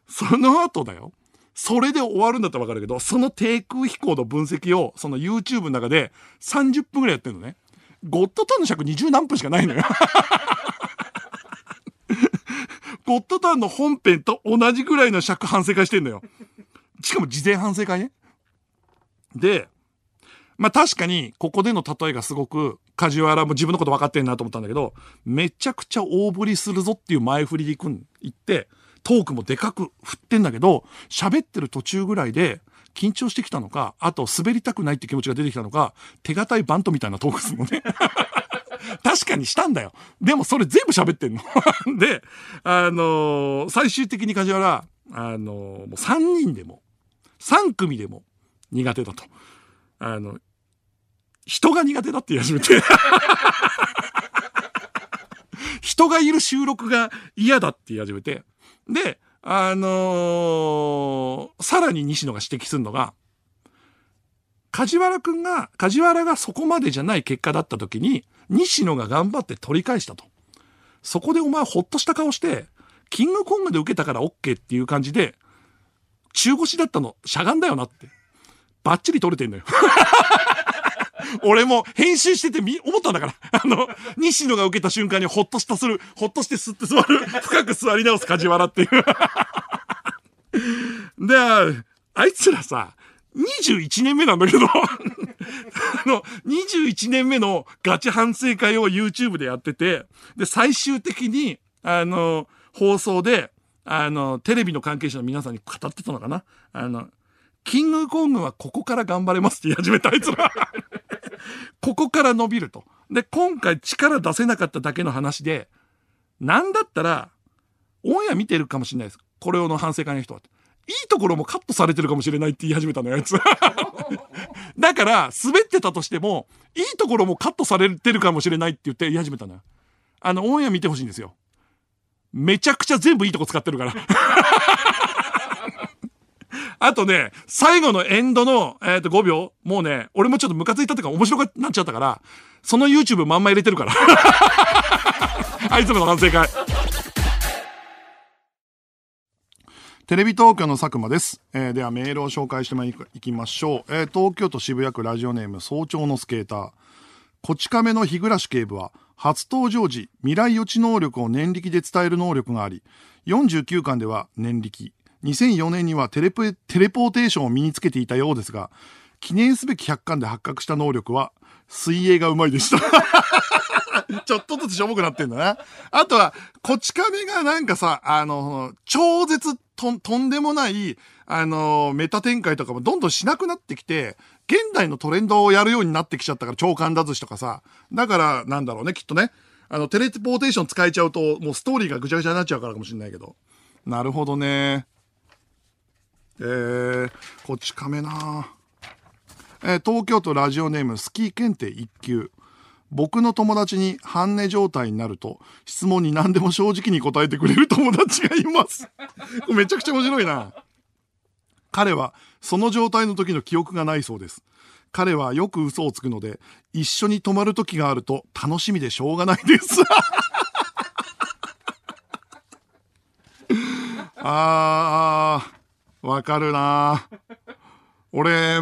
その後だよ。それで終わるんだったらわかるけど、その低空飛行の分析を、その YouTube の中で30分ぐらいやってるのね。ゴッドタンの尺20何分しかないのよ。ゴッドタンの本編と同じぐらいの尺反省会してんのよ。しかも事前反省会ね。で、まあ確かに、ここでの例えがすごく、梶原も自分のこと分かってんなと思ったんだけど、めちゃくちゃ大振りするぞっていう前振りで行くん、行って、トークもでかく振ってんだけど、喋ってる途中ぐらいで、緊張してきたのか、あと滑りたくないって気持ちが出てきたのか、手堅いバントみたいなトークするのね。確かにしたんだよ。でもそれ全部喋ってんの。で、あのー最終的に梶原、あのーもう3人でも、3組でも苦手だと。あの、人が苦手だって言い始めて。人がいる収録が嫌だって言い始めて。で、あのーさらに西野が指摘するのが、梶原くんが、梶原がそこまでじゃない結果だった時に、西野が頑張って取り返したと。そこでお前ほっとした顔して、キングコングで受けたから OK っていう感じで、中腰だったの、しゃがんだよなって。バッチリ取れてんのよ。俺も編集しててみ、思ったんだから。あの、西野が受けた瞬間にほっとしたする、ほっとして吸って座る、深く座り直す梶原っていう。で、あいつらさ、21年目なんだけど、あの、21年目のガチ反省会を YouTube でやってて、で、最終的に、あの、放送で、あの、テレビの関係者の皆さんに語ってたのかな？あの、キングコングはここから頑張れますって言い始めたあいつら。ここから伸びると。で、今回力出せなかっただけの話で、なんだったら、オンエア見てるかもしれないです。これをの反省会の人は。いいところもカットされてるかもしれないって言い始めたのよ、あいつ。だから、滑ってたとしても、いいところもカットされてるかもしれないって言って言い始めたのよ。あの、オンエア見てほしいんですよ。めちゃくちゃ全部いいとこ使ってるから。あとね、最後のエンドの、えっ、と、5秒、もうね、俺もちょっとムカついたってか面白くなっちゃったから、その YouTube まんま入れてるから。あいつらの反省会。テレビ東京の佐久間です。えーではメールを紹介してまいいきましょう。えー東京都渋谷区ラジオネーム早朝のスケーター。こち亀の日暮警部は、初登場時、未来予知能力を年力で伝える能力があり、49巻では年力、2004年にはテレポテレポーテーションを身につけていたようですが、記念すべき100巻で発覚した能力は、水泳がうまいでした。ちょっとずつしょぼくなってんだな。あとは、こち亀がなんかさ、あの、超絶ととんでもない、あの、メタ展開とかもどんどんしなくなってきて、現代のトレンドをやるようになってきちゃったから、超感脱寿司とかさ。だから、なんだろうね、きっとね。あの、テレポーテーション使えちゃうと、もうストーリーがぐちゃぐちゃになっちゃうからかもしれないけど。なるほどね。えー、こち亀なえー東京都ラジオネームスキー検定1級。僕の友達に半値状態になると、質問に何でも正直に答えてくれる友達がいます。めちゃくちゃ面白いな。彼はその状態の時の記憶がないそうです。彼はよく嘘をつくので、一緒に泊まる時があると楽しみでしょうがないです。あー、わかるな俺、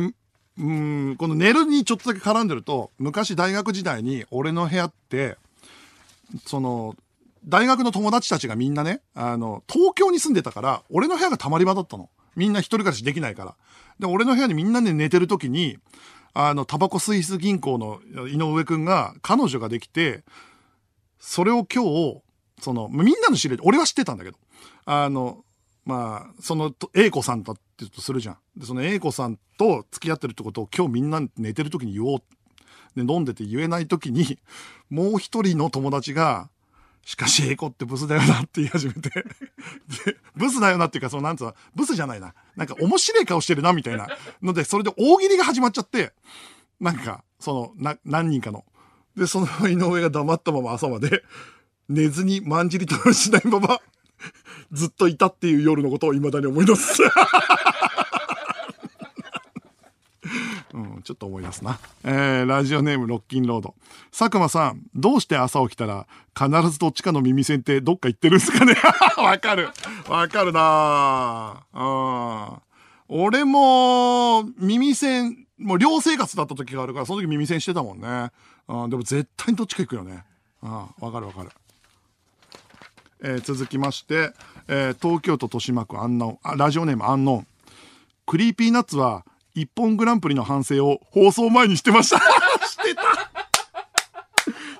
うん、この寝るにちょっとだけ絡んでると、昔大学時代に俺の部屋って、その、大学の友達たちがみんなね、あの、東京に住んでたから、俺の部屋がたまり場だったの。みんな一人暮らしできないから。で、俺の部屋にみんなで寝てる時に、あの、タバコスイス銀行の井上くんが、彼女ができて、それを今日、その、みんなの知り合い、俺は知ってたんだけど、あの、まあ、その、A 子さんだってとするじゃん。で、その A 子さんと付き合ってるってことを今日みんな寝てる時に言おう。で、飲んでて言えない時に、もう一人の友達が、しかし、エコってブスだよなって言い始めて で、ブスだよなっていうか、その、なんつうの、ブスじゃないな。なんか面白い顔してるな、みたいな。ので、それで大喜利が始まっちゃって、なんか、その、な、何人かの。で、その井上が黙ったまま朝まで、寝ずにまんじりとしないまま、ずっといたっていう夜のことを未だに思い出す。うん、ちょっと思い出すな。えー、ラジオネームロッキンロード。佐久間さん、どうして朝起きたら、必ずどっちかの耳栓ってどっか行ってるんですかね？わかる。わかるなぁ。俺も、耳栓、もう寮生活だった時があるから、その時耳栓してたもんね。うん、でも絶対にどっちか行くよね。うん、わかるわかる。えー、続きまして、えー、東京都豊島区アンノン、あ、ラジオネームアンノン。クリーピーナッツは、一本グランプリの反省を放送前にしてました。してた。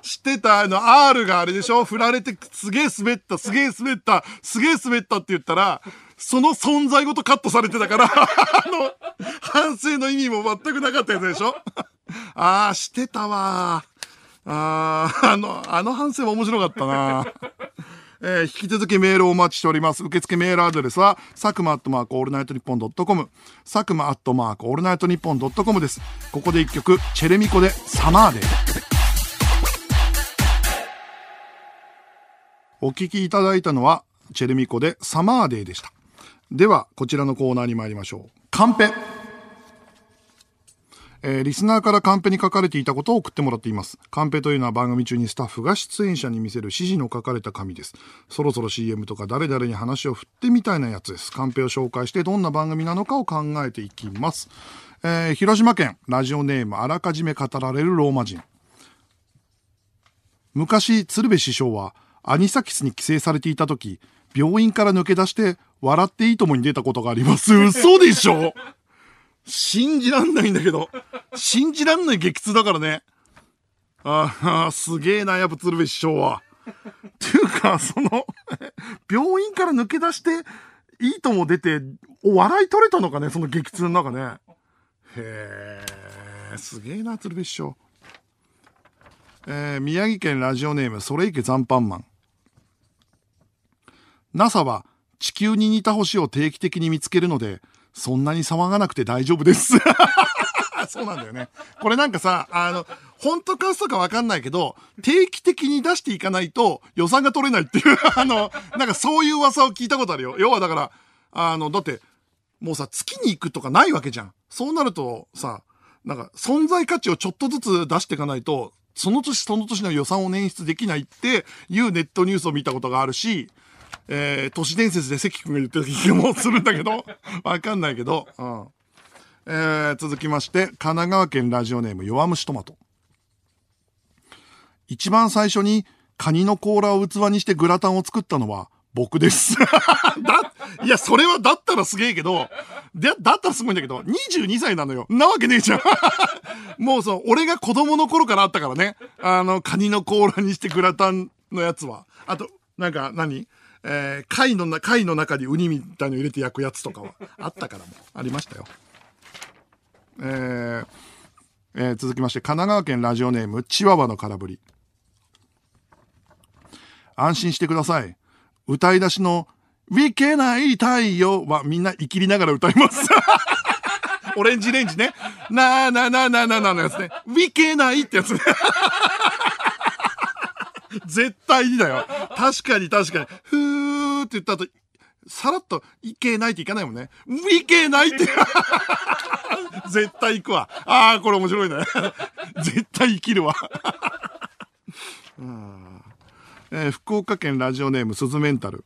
してた、あの、R があれでしょ？振られてすげえ滑った、すげえ滑った、すげえ滑ったって言ったら、その存在ごとカットされてたから、あの、反省の意味も全くなかったやつでしょ？ああ、してたわああ、あの、あの反省も面白かったなえー、引き続きメールをお待ちしております。受付メールアドレスは、佐久間アットマークオールナイトニッポンドットコム、佐久間アットマークオールナイトニッポンドットコムです。ここで一曲、 chelmico で Summer day。お聴きいただいたのは、 chelmico で Summer day でした。では、こちらのコーナーに参りましょう。カンペ。えー、リスナーからカンペに書かれていたことを送ってもらっています。カンペというのは番組中にスタッフが出演者に見せる指示の書かれた紙です。そろそろ CM とか誰々に話を振ってみたいなやつです。カンペを紹介してどんな番組なのかを考えていきます。えー、広島県、ラジオネームあらかじめ語られるローマ人。昔、鶴瓶師匠はアニサキスに寄生されていた時、病院から抜け出して笑っていいともに出たことがあります。嘘でしょ？信じらんないんだけど。信じらんない激痛だからね。ああ、すげえな、やっぱ鶴瓶師匠は。っていうか、その病院から抜け出して、いいとも出て、お笑い取れたのかね、その激痛の中ね。へえ、すげえな、鶴瓶師匠。えー、宮城県ラジオネーム、それいけ残飯マン。NASA は地球に似た星を定期的に見つけるので、そんなに騒がなくて大丈夫です。そうなんだよね。これなんかさ、あの、本当か嘘かわかんないけど、定期的に出していかないと予算が取れないっていう、あの、なんかそういう噂を聞いたことあるよ。要はだから、あの、だって、もうさ、月に行くとかないわけじゃん。そうなるとさ、なんか存在価値をちょっとずつ出していかないと、その年その年の予算を捻出できないっていうネットニュースを見たことがあるし、えー、都市伝説で関君が言ってた気もするんだけど、わかんないけど、うん。えー、続きまして、神奈川県ラジオネーム弱虫トマト。一番最初にカニの甲羅を器にしてグラタンを作ったのは僕です。だ、いや、それはだったらすげえけど、で、だったらすごいんだけど、22歳なのよ。なわけねえじゃん。もうそう、俺が子供の頃からあったからね。あの、カニの甲羅にしてグラタンのやつは。あと、なんか何、えー、貝のな、貝の中にウニみたいの入れて焼くやつとかはあったからもありましたよ。えー、えー、続きまして、神奈川県ラジオネーム、チワワの空振り。安心してください。歌い出しの、ウィケない太陽はみんな生きりながら歌います。オレンジレンジね。なーなーなーなーなーなーのやつね。ウィケないってやつね。絶対にだよ。確かに確かに。ふーって言った後、さらっと、いけないっていかないもんね。いけないって 絶対行くわ。ああ、これ面白いね。絶対生きるわ。えー、福岡県ラジオネームスズメンタル。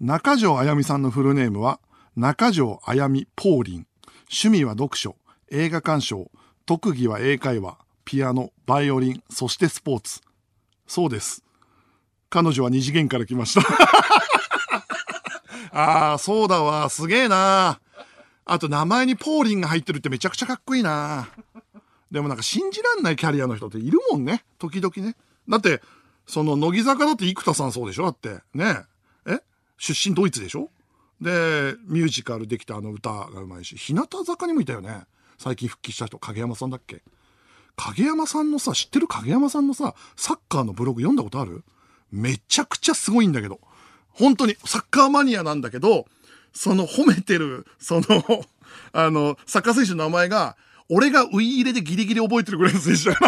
中条あやみさんのフルネームは、中条あやみポーリン。趣味は読書、映画鑑賞、特技は英会話、ピアノ、バイオリン、そしてスポーツ。そうです。彼女は二次元から来ました。ああ、そうだわ。すげえな。あと名前にポーリンが入ってるってめちゃくちゃかっこいいな。でもなんか信じらんないキャリアの人っているもんね。時々ね。だって、その乃木坂だって生田さんそうでしょ？だって。ねえ？出身ドイツでしょ？で、ミュージカルできたあの歌がうまいし、日向坂にもいたよね。最近復帰した人、影山さんだっけ？影山さんのさ、知ってる影山さんのさ、サッカーのブログ読んだことある？めちゃくちゃすごいんだけど。本当に、サッカーマニアなんだけど、その褒めてる、その、あの、サッカー選手の名前が、俺がウイ入れでギリギリ覚えてるぐらいの選手だ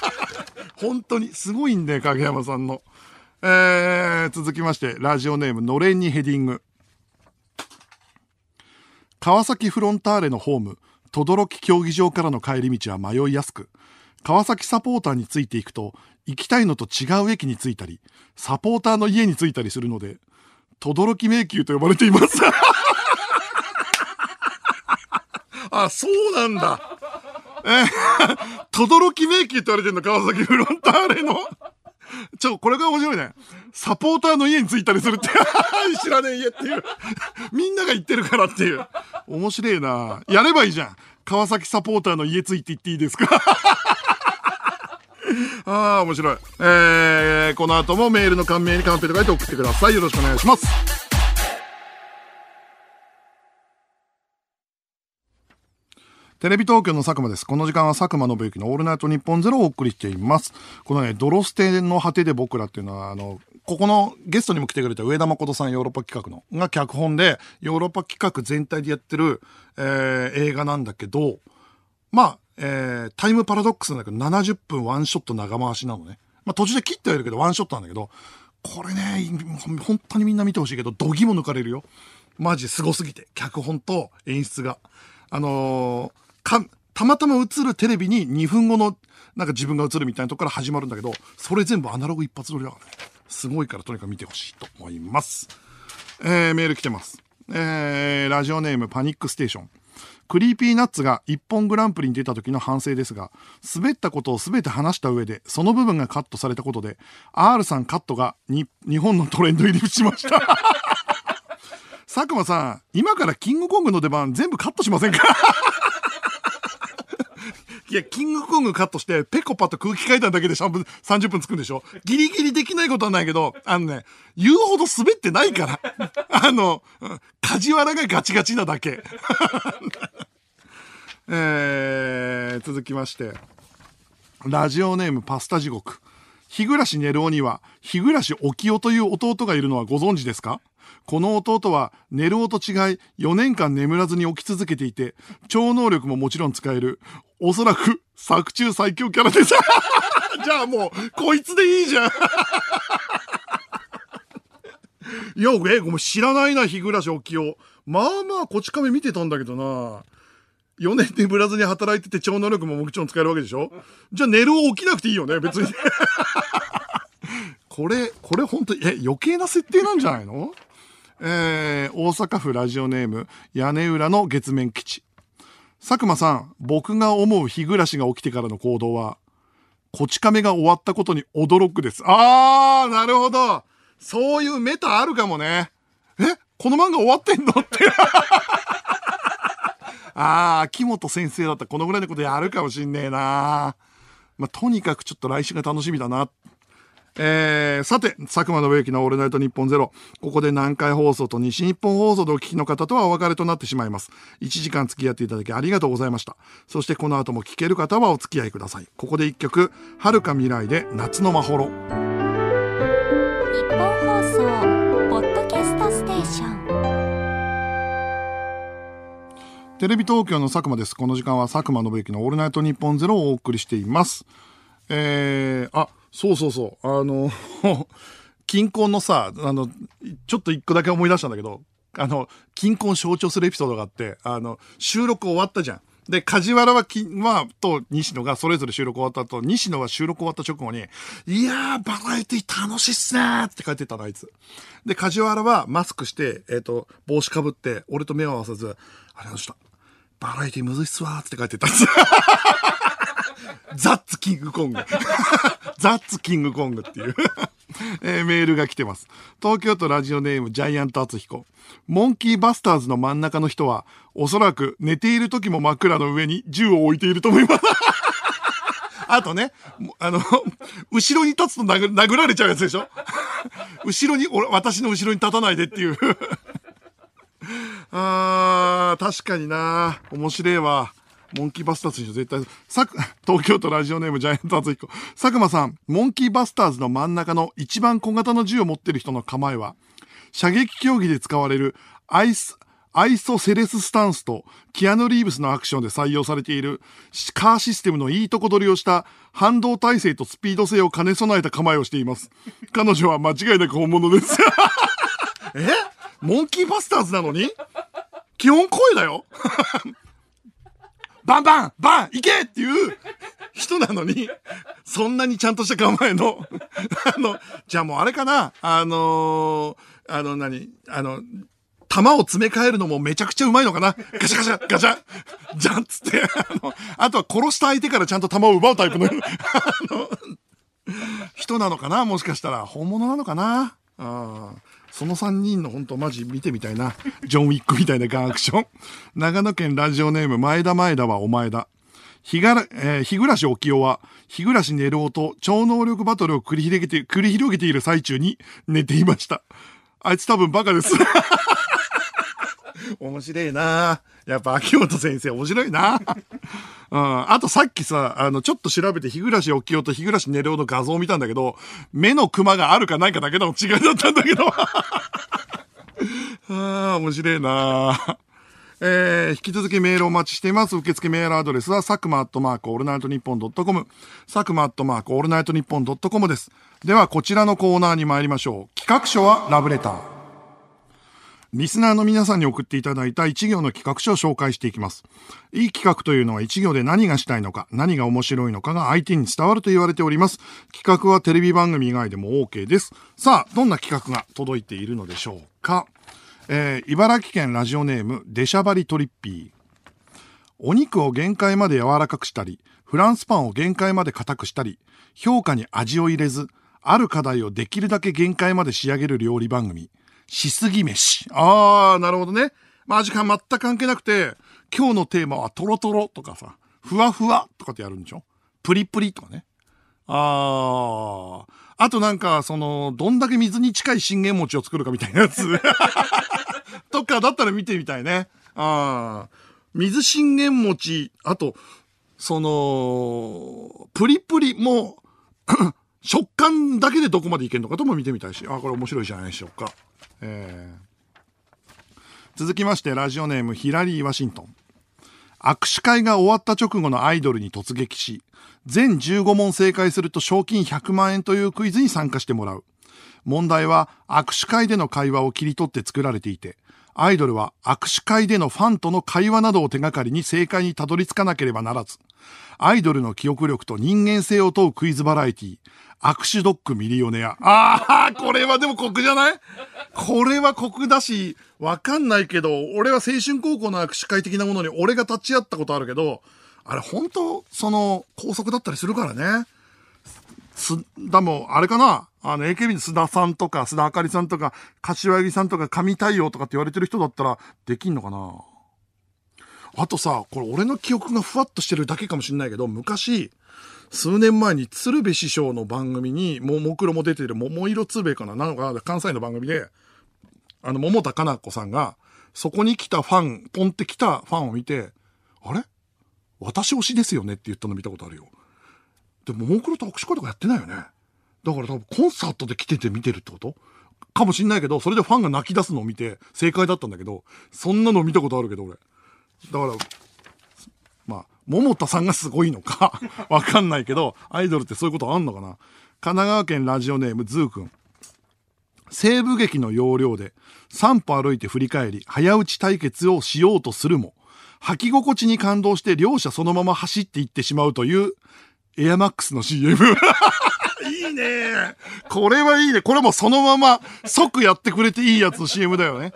本当に、すごいんだよ、影山さんの。えー、続きまして、ラジオネーム、のれんにヘディング。川崎フロンターレのホーム、轟競技場からの帰り道は迷いやすく、川崎サポーターについていくと、行きたいのと違う駅に着いたり、サポーターの家に着いたりするので、轟迷宮と呼ばれています。あ、そうなんだ。えー、轟迷宮って言われてるの、川崎フロンターレの。ちょ、これが面白いね。サポーターの家に着いたりするって。知らねえ家っていう。みんなが言ってるからっていう。面白いなやればいいじゃん。川崎サポーターの家ついて行っていいですか？ああ、面白い。えー、この後もメールの感銘にカンペと書いて送ってください。よろしくお願いします。テレビ東京の佐久間です。この時間は佐久間信之のオールナイトニッポンゼロをお送りしています。このね、ドロステの果てで僕らっていうのは、あの、ここのゲストにも来てくれた上田誠さんヨーロッパ企画の、が脚本で、ヨーロッパ企画全体でやってる、えー、映画なんだけど、まあ、えー、タイムパラドックスなんだけど、70分ワンショット長回しなのね。まあ途中で切ってはいるけど、ワンショットなんだけど、これね、本当にみんな見てほしいけど、度肝抜かれるよ。マジすごすぎて。脚本と演出が。あのーか、たまたま映るテレビに2分後の、なんか自分が映るみたいなとこから始まるんだけど、それ全部アナログ一発撮りだからね。すごいからとにかく見てほしいと思います。えー、メール来てます。えー、ラジオネームパニックステーション。 Creepy Nuts が IPPONグランプリに出た時の反省ですが、滑ったことを全て話した上で、その部分がカットされたことで、R さんカットが日本のトレンド入りしました。佐久間さん、今からキングコングの出番全部カットしませんか？いや、キングコングカットして、ペコパと空気階段だけで30分つくんでしょ？ギリギリできないことはないけど、あのね、言うほど滑ってないから。あの、梶原がガチガチなだけ。えー、続きまして。ラジオネームパスタ地獄。日暮寝るおには、日暮沖夫という弟がいるのはご存知ですか？この弟は寝るおと違い4年間眠らずに起き続けていて、超能力ももちろん使える。おそらく作中最強キャラです。じゃあもう、こいつでいいじゃん。いや、え、ごめん、知らないな、日暮沖夫。まあまあ、こち亀見てたんだけどな。4年眠らずに働いてて超能力ももちろん使えるわけでしょじゃあ寝るを起きなくていいよね、別に。これ、これ本当に、え、余計な設定なんじゃないの？えー、大阪府ラジオネーム、屋根裏の月面基地。佐久間さん、僕が思う日暮らしが起きてからの行動は、こち亀が終わったことに驚くです。あー、なるほど。そういうメタあるかもね。えこの漫画終わってんの？って。あー、秋元先生だったらこのぐらいのことやるかもしんねえなまあ、とにかくちょっと来週が楽しみだな。えー、さて、佐久間信之のオールナイトニッポンゼロ。ここで南海放送と西日本放送でお聞きの方とはお別れとなってしまいます。1時間付き合っていただきありがとうございました。そしてこの後も聞ける方はお付き合いください。ここで一曲、遥か未来で夏のまほろ。日本放送ポッドキャストステーションテレビ東京の佐久間です。この時間は佐久間信之のオールナイトニッポンゼロをお送りしています。えー、あ、そうそうそう。あの、金婚のさ、あの、ちょっと一個だけ思い出したんだけど、あの、金婚象徴するエピソードがあって、あの、収録終わったじゃん。で、梶原はき、まあ、と西野がそれぞれ収録終わった後、西野は収録終わった直後に、いやー、バラエティ楽しいっすねーって書いてたの、あいつ。で、梶原はマスクして、えっ、と、帽子かぶって、俺と目を合わせず、あれどうしたバラエティむずいっすわーって書いてたんです。ザッツキングコング。ザッツキングコングっていう、えーメールが来てます。東京都ラジオネームジャイアント厚彦。モンキーバスターズの真ん中の人は、おそらく寝ている時も枕の上に銃を置いていると思います。あとね、あの、後ろに立つと殴殴られちゃうやつでしょ？後ろに、私の後ろに立たないでっていう。あー、確かにな面白いわ。モンキーバスターズにしょ絶対。さく、東京都ラジオネームジャイアント厚彦。佐久間さん、モンキーバスターズの真ん中の一番小型の銃を持ってる人の構えは、射撃競技で使われるアイス、アイソセレススタンスとキアヌ・リーブスのアクションで採用されているカーシステムのいいとこ取りをした反動体制とスピード性を兼ね備えた構えをしています。彼女は間違いなく本物です。え？モンキーバスターズなのに？基本声だよバンバンバン行けっていう人なのに、そんなにちゃんとした構えの、あの、じゃあもうあれかなあのーあの何あの、弾を詰め替えるのもめちゃくちゃうまいのかなガシャガシャ、ガシャ、じゃんっつって、あの、あとは殺した相手からちゃんと弾を奪うタイプの、あの、人なのかなもしかしたら。本物なのかなあーその3人の本当マジ見てみたいな。ジョン・ウィックみたいなガンアクション。長野県ラジオネーム前田前田はお前だ。日がら、えー日暮沖尾は、日暮寝る音超能力バトルを繰り広げて、繰り広げている最中に寝ていました。あいつ多分バカです。面白いなやっぱ秋元先生面白いな うん。あとさっきさ、あの、ちょっと調べて、日暮沖尾と日暮寝る音の画像を見たんだけど、目のクマがあるかないかだけの違いだったんだけど。ああ、面白いなえー、引き続きメールをお待ちしています。受付メールアドレスは、佐久間アットマークオールナイトニッポンドットコム、佐久間アットマークオールナイトニッポンドットコムです。では、こちらのコーナーに参りましょう。企画書はラブレター。リスナーの皆さんに送っていただいた一行の企画書を紹介していきます。いい企画というのは一行で何がしたいのか、何が面白いのかが相手に伝わると言われております。企画はテレビ番組以外でも OK です。さあ、どんな企画が届いているのでしょうか。えー茨城県ラジオネーム、デシャバリトリッピー。お肉を限界まで柔らかくしたり、フランスパンを限界まで硬くしたり、評価に味を入れず、ある課題をできるだけ限界まで仕上げる料理番組、しすぎ飯。あー、なるほどね。まあ、味感全く関係なくて、今日のテーマはトロトロとかさ、ふわふわとかってやるんでしょ？プリプリとかね。あー。あとなんか、その、どんだけ水に近い信玄餅を作るかみたいなやつ。とかだったら見てみたいね。ああ。水信玄餅、あと、その、プリプリも、食感だけでどこまでいけるのかとも見てみたいし、あこれ面白いじゃないでしょうか。えー続きまして、ラジオネームヒラリー・ワシントン。握手会が終わった直後のアイドルに突撃し、全15問正解すると賞金100万円というクイズに参加してもらう。問題は握手会での会話を切り取って作られていて、アイドルは握手会でのファンとの会話などを手がかりに正解にたどり着かなければならず、アイドルの記憶力と人間性を問うクイズバラエティ、握手ドッグミリオネア。ああ、これはでも酷じゃない？これは酷だし、わかんないけど、俺は青春高校の握手会的なものに俺が立ち会ったことあるけど、あれ本当その、高速だったりするからね。す、だも、あれかな？あの、AKB の須田さんとか、須田あかりさんとか、柏木さんとか、神対応とかって言われてる人だったら、できんのかな？あとさ、これ俺の記憶がふわっとしてるだけかもしんないけど、昔、数年前に鶴瓶師匠の番組に、ももクロも出てる桃色鶴瓶かななんか関西の番組で、あの、桃田かな子さんが、そこに来たファン、ポンって来たファンを見て、あれ？私推しですよね？って言ったの見たことあるよ。でも、ももクロと握手会とかやってないよね？だから多分コンサートで来てて見てるってこと？かもしんないけど、それでファンが泣き出すのを見て正解だったんだけど、そんなの見たことあるけど俺。だから、桃田さんがすごいのか、わかんないけど、アイドルってそういうことあんのかな神奈川県ラジオネームズーくん。西部劇の要領で3歩歩いて振り返り、早打ち対決をしようとするも、履き心地に感動して両者そのまま走っていってしまうというエアマックスの CM。いいね。これはいいね。これもそのまま即やってくれていいやつの CM だよね。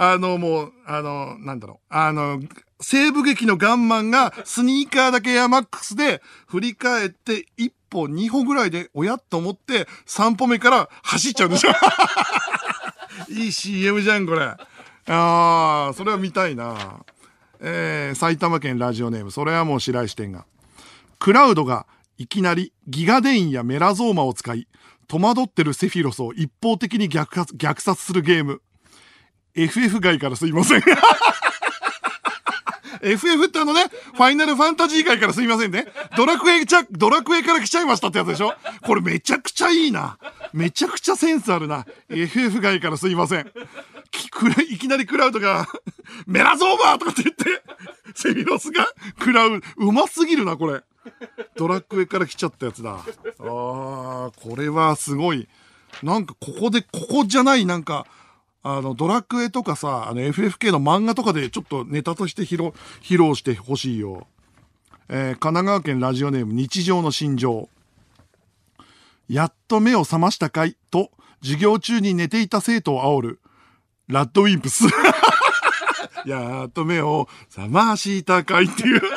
あの、もう、あの、なんだろう。あの、西部劇のガンマンがスニーカーだけエアマックスで振り返って一歩二歩ぐらいでおやっと思って三歩目から走っちゃうんでしょ いい CM じゃん、これ。ああ、それは見たいな。えー、埼玉県ラジオネーム、それはもう白石店が。クラウドがいきなりギガデインやメラゾーマを使い、戸惑ってるセフィロスを一方的に虐殺虐殺するゲーム。FF 外からすいません。FF ってあのね、ファイナルファンタジー界からすいませんね。ドラクエちゃ、ドラクエから来ちゃいましたってやつでしょ？これめちゃくちゃいいな。めちゃくちゃセンスあるな。FF 外からすいません。きくらいきなりクラウドが、メラゾーバーとかって言って、セミロスが食らう。うますぎるな、これ。ドラクエから来ちゃったやつだ。あー、これはすごい。なんかここで、ここじゃない、なんか、あの、ドラクエとかさ、あの FFK の漫画とかでちょっとネタとして披露、披露してほしいよ。えー、神奈川県ラジオネーム日常の心情。やっと目を覚ましたかい？と、授業中に寝ていた生徒を煽る、ラッドウィンプス。やっと目を覚ましたかいっていう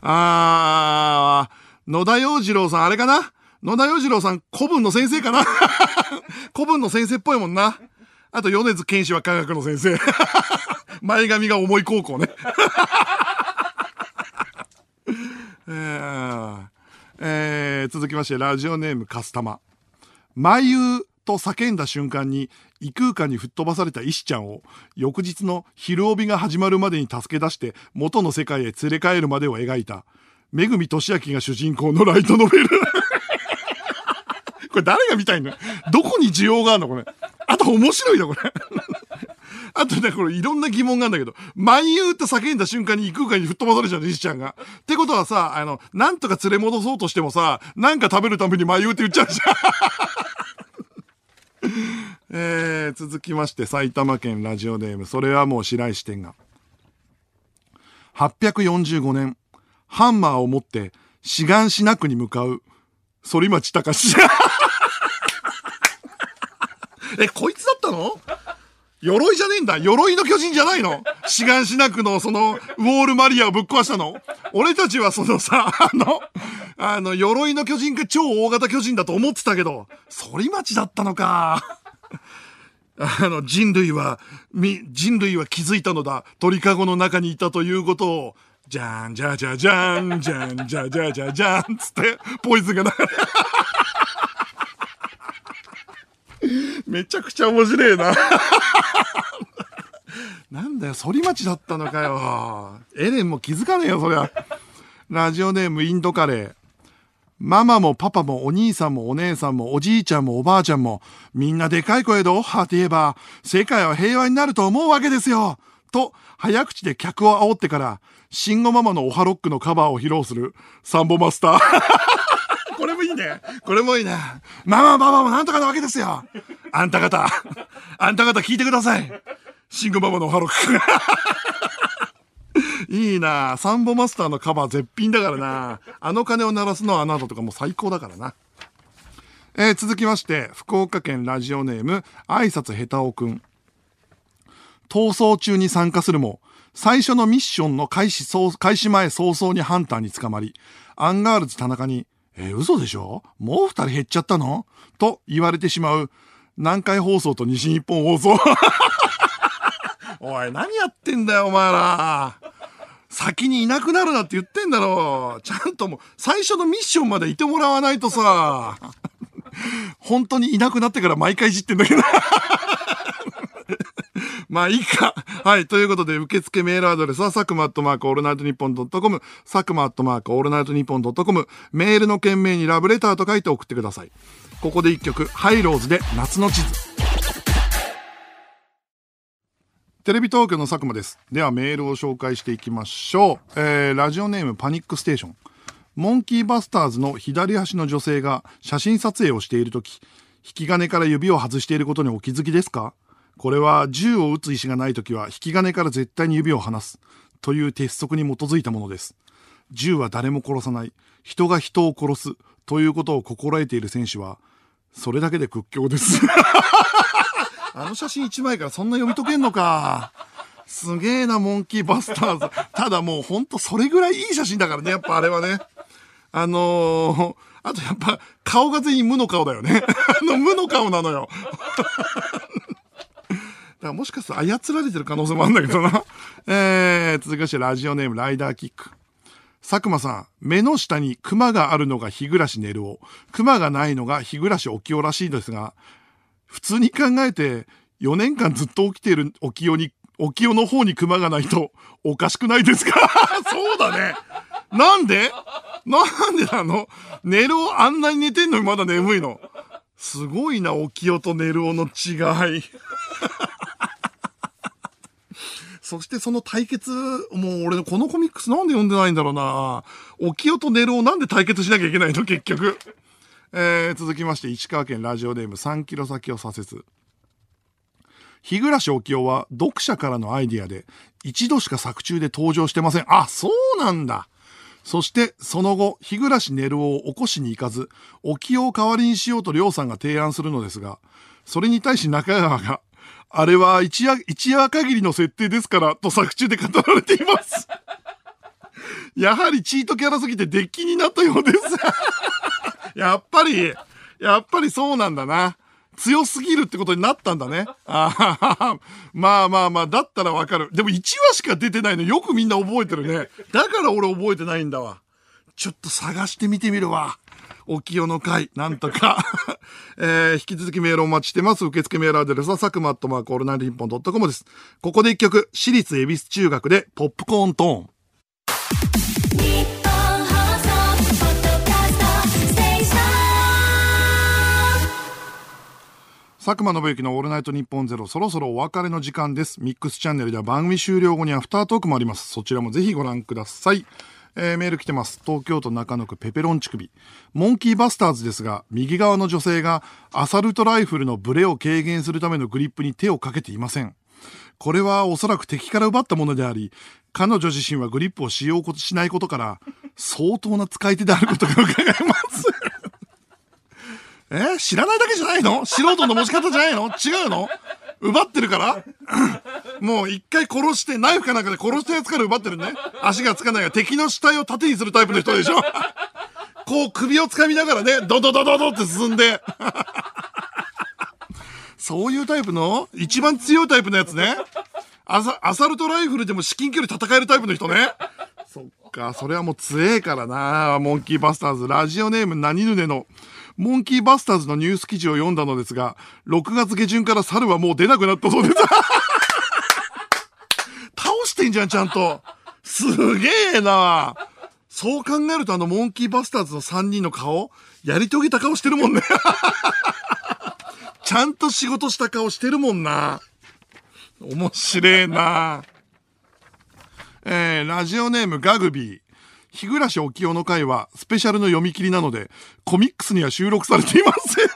あー、野田洋次郎さん、あれかな？野田洋次郎さん、古文の先生かな？古文の先生っぽいもんな。あと、米津玄師は科学の先生。前髪が重い高校ね。えーえー続きまして、ラジオネームカスタマ。眉と叫んだ瞬間に異空間に吹っ飛ばされた石ちゃんを翌日の昼帯が始まるまでに助け出して元の世界へ連れ帰るまでを描いた、めぐみとしあきが主人公のライトノベル。これ誰が見たいの？どこに需要があるのこれ？あと面白いな、これ。あとね、これいろんな疑問があるんだけど、万有って叫んだ瞬間に異空間に吹っ飛ばされちゃうの、石ちゃんが。ってことはさ、あの、なんとか連れ戻そうとしてもさ、なんか食べるために万有って言っちゃうじゃん。えー、続きまして、埼玉県ラジオネーム、それはもう白石店が。845年、ハンマーを持って、志願しなくに向かう、反町隆史。え、こいつだったの？鎧じゃねえんだ。鎧の巨人じゃないの？志願しなくの、その、ウォールマリアをぶっ壊したの？俺たちはそのさ、あの、あの、鎧の巨人が超大型巨人だと思ってたけど、反町だったのか。あの、人類は、人類は気づいたのだ。鳥かごの中にいたということを、じゃん、じゃじゃじゃん、じゃん、じゃじゃじゃじゃん、つって、ポイズンが流れ。めちゃくちゃ面白いな。なんだよ、反町だったのかよ。エレンも気づかねえよ、そりゃ。ラジオネームインドカレー。ママもパパもお兄さんもお姉さんもおじいちゃんもおばあちゃんもみんなでかい声でオッハーって言えば世界は平和になると思うわけですよと早口で客を煽ってから慎吾ママのオハロックのカバーを披露するサンボマスター。これもいいね。これもいいね。ママパパもなんとかなわけですよ。あんた方、あんた方聞いてください。慎吾ママのオハロック。いいなサンボマスターのカバー絶品だからなあの鐘を鳴らすのはあなたとかもう最高だからな。えー続きまして、福岡県ラジオネーム、挨拶下手おくん。逃走中に参加するも、最初のミッションの開始早開始前早々にハンターに捕まり、アンガールズ田中に、えー嘘でしょ？もう二人減っちゃったの？と言われてしまう、南海放送と西日本放送。おい、何やってんだよ、お前ら。先にいなくなるなって言ってんだろ。ちゃんともう、最初のミッションまでいてもらわないとさ。本当にいなくなってから毎回いじってんだけど。まあいいか。はい。ということで、受付メールアドレスは、佐久間アットマークオールナイトニッポンドットコム、佐久間アットマークオールナイトニッポンドットコム、メールの件名にラブレターと書いて送ってください。ここで一曲、ハイローズで夏の地図。テレビ東京の佐久間です。ではメールを紹介していきましょう。えー、ラジオネームパニックステーション。モンキーバスターズの左端の女性が写真撮影をしているとき、引き金から指を外していることにお気づきですか？これは銃を撃つ意思がない時は引き金から絶対に指を離すという鉄則に基づいたものです。銃は誰も殺さない。人が人を殺すということを心得ている選手は、それだけで屈強です。あの写真1枚からそんな読み解けんのか。すげえな、モンキーバスターズ。ただもうほんとそれぐらいいい写真だからね、やっぱあれはね。あのー、あとやっぱ顔が全員無の顔だよね。あの無の顔なのよ。だからもしかしたら操られてる可能性もあるんだけどな。えー、続きましてラジオネームライダーキック。佐久間さん、目の下にクマがあるのが日暮寝るを、クマがないのが日暮起きよらしいですが、普通に考えて4年間ずっと起きている起きよに、起きよの方にクマがないとおかしくないですか？そうだね。なんで？なんでなの？寝るをあんなに寝てんのにまだ眠いの？すごいな、起きよと寝るおの違い。そしてその対決、もう俺のこのコミックスなんで読んでないんだろうな。起きよと寝るをなんで対決しなきゃいけないの？結局。えー、続きまして、石川県ラジオネーム3キロ先を左折。日暮起きよは読者からのアイディアで一度しか作中で登場してません。あ、そうなんだ。そして、その後、日暮寝るを起こしに行かず、起きよを代わりにしようとりょうさんが提案するのですが、それに対し中川が、あれは一夜、一夜限りの設定ですから、と作中で語られています。やはりチートキャラすぎてデッキになったようです。やっぱり、やっぱりそうなんだな。強すぎるってことになったんだね。あまあまあまあ、だったらわかる。でも1話しか出てないのよくみんな覚えてるね。だから俺覚えてないんだわ。ちょっと探してみてみるわ。お清の会、なんとか。えー、引き続きメールお待ちしてます。受付メールアドレスは、佐久間アットマークオールナイトニッポンドットコムです。ここで一曲、私立恵比寿中学で、ポップコーントーン。日本放送ポッドキャストステーション佐久間信之のオールナイトニッポンゼロ、そろそろお別れの時間です。ミックスチャンネルでは番組終了後にアフタートークもあります。そちらもぜひご覧ください。えーメール来てます。東京都中野区ペペロンチ首。モンキーバスターズですが、右側の女性がアサルトライフルのブレを軽減するためのグリップに手をかけていません。これはおそらく敵から奪ったものであり、彼女自身はグリップを使用しないことから、相当な使い手であることが伺えます。え？知らないだけじゃないの？素人の持ち方じゃないの？違うの？奪ってるから？もう一回殺して、ナイフかなんかで殺したやつから奪ってるね。足がつかないが敵の死体を盾にするタイプの人でしょ？こう首を掴みながらね、ドドドドドって進んで。そういうタイプの？一番強いタイプのやつね。アサアサルトライフルでも至近距離戦えるタイプの人ね。そっか、それはもう強えからな。モンキーバスターズ。ラジオネーム何ぬねの。モンキーバスターズのニュース記事を読んだのですが、6月下旬から猿はもう出なくなったそうです。倒してんじゃん、ちゃんと。すげえな。そう考えるとあのモンキーバスターズの3人の顔、やり遂げた顔してるもんね。ちゃんと仕事した顔してるもんな。面白えな。えー、ラジオネームガグビー。日暮起きよの回はスペシャルの読み切りなので、コミックスには収録されていません。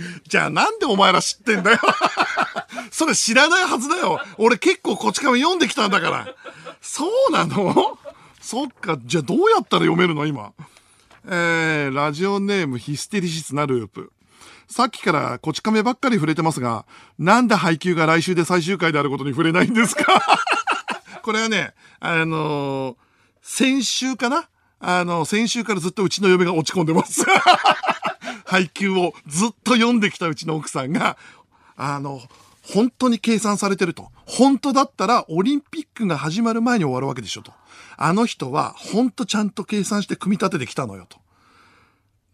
じゃあなんでお前ら知ってんだよ。それ知らないはずだよ。俺結構こち亀読んできたんだから。そうなの？そっか。じゃあどうやったら読めるの？今。えー、ラジオネームヒステリシスなループ。さっきからこち亀ばっかり触れてますが、なんで配給が来週で最終回であることに触れないんですか？これはね、あのー先週かな？あの、先週からずっとうちの嫁が落ち込んでます。配給をずっと読んできたうちの奥さんが、あの、本当に計算されてると。本当だったらオリンピックが始まる前に終わるわけでしょと。あの人は本当ちゃんと計算して組み立ててきたのよと。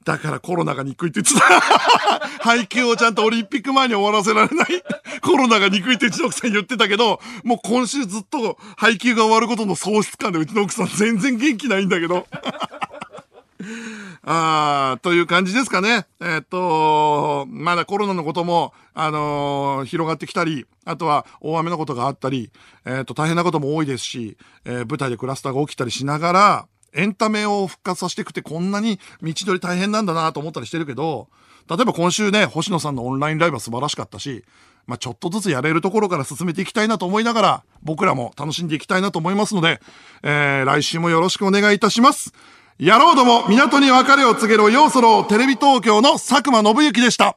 だからコロナが憎いって言ってた。配給をちゃんとオリンピック前に終わらせられない。コロナが憎いってうちの奥さん言ってたけど、もう今週ずっと配給が終わることの喪失感でうちの奥さん全然元気ないんだけど。あーという感じですかね。えっと、まだコロナのことも、あのー広がってきたり、あとは大雨のことがあったり、えっと、大変なことも多いですし、えー舞台でクラスターが起きたりしながら、エンタメを復活させていくってこんなに道のり大変なんだなと思ったりしてるけど、例えば今週ね、星野さんのオンラインライブは素晴らしかったし、まあ、ちょっとずつやれるところから進めていきたいなと思いながら、僕らも楽しんでいきたいなと思いますので、えー、来週もよろしくお願いいたします。野郎ども、港に別れを告げろ、ようそろ、テレビ東京の佐久間信之でした。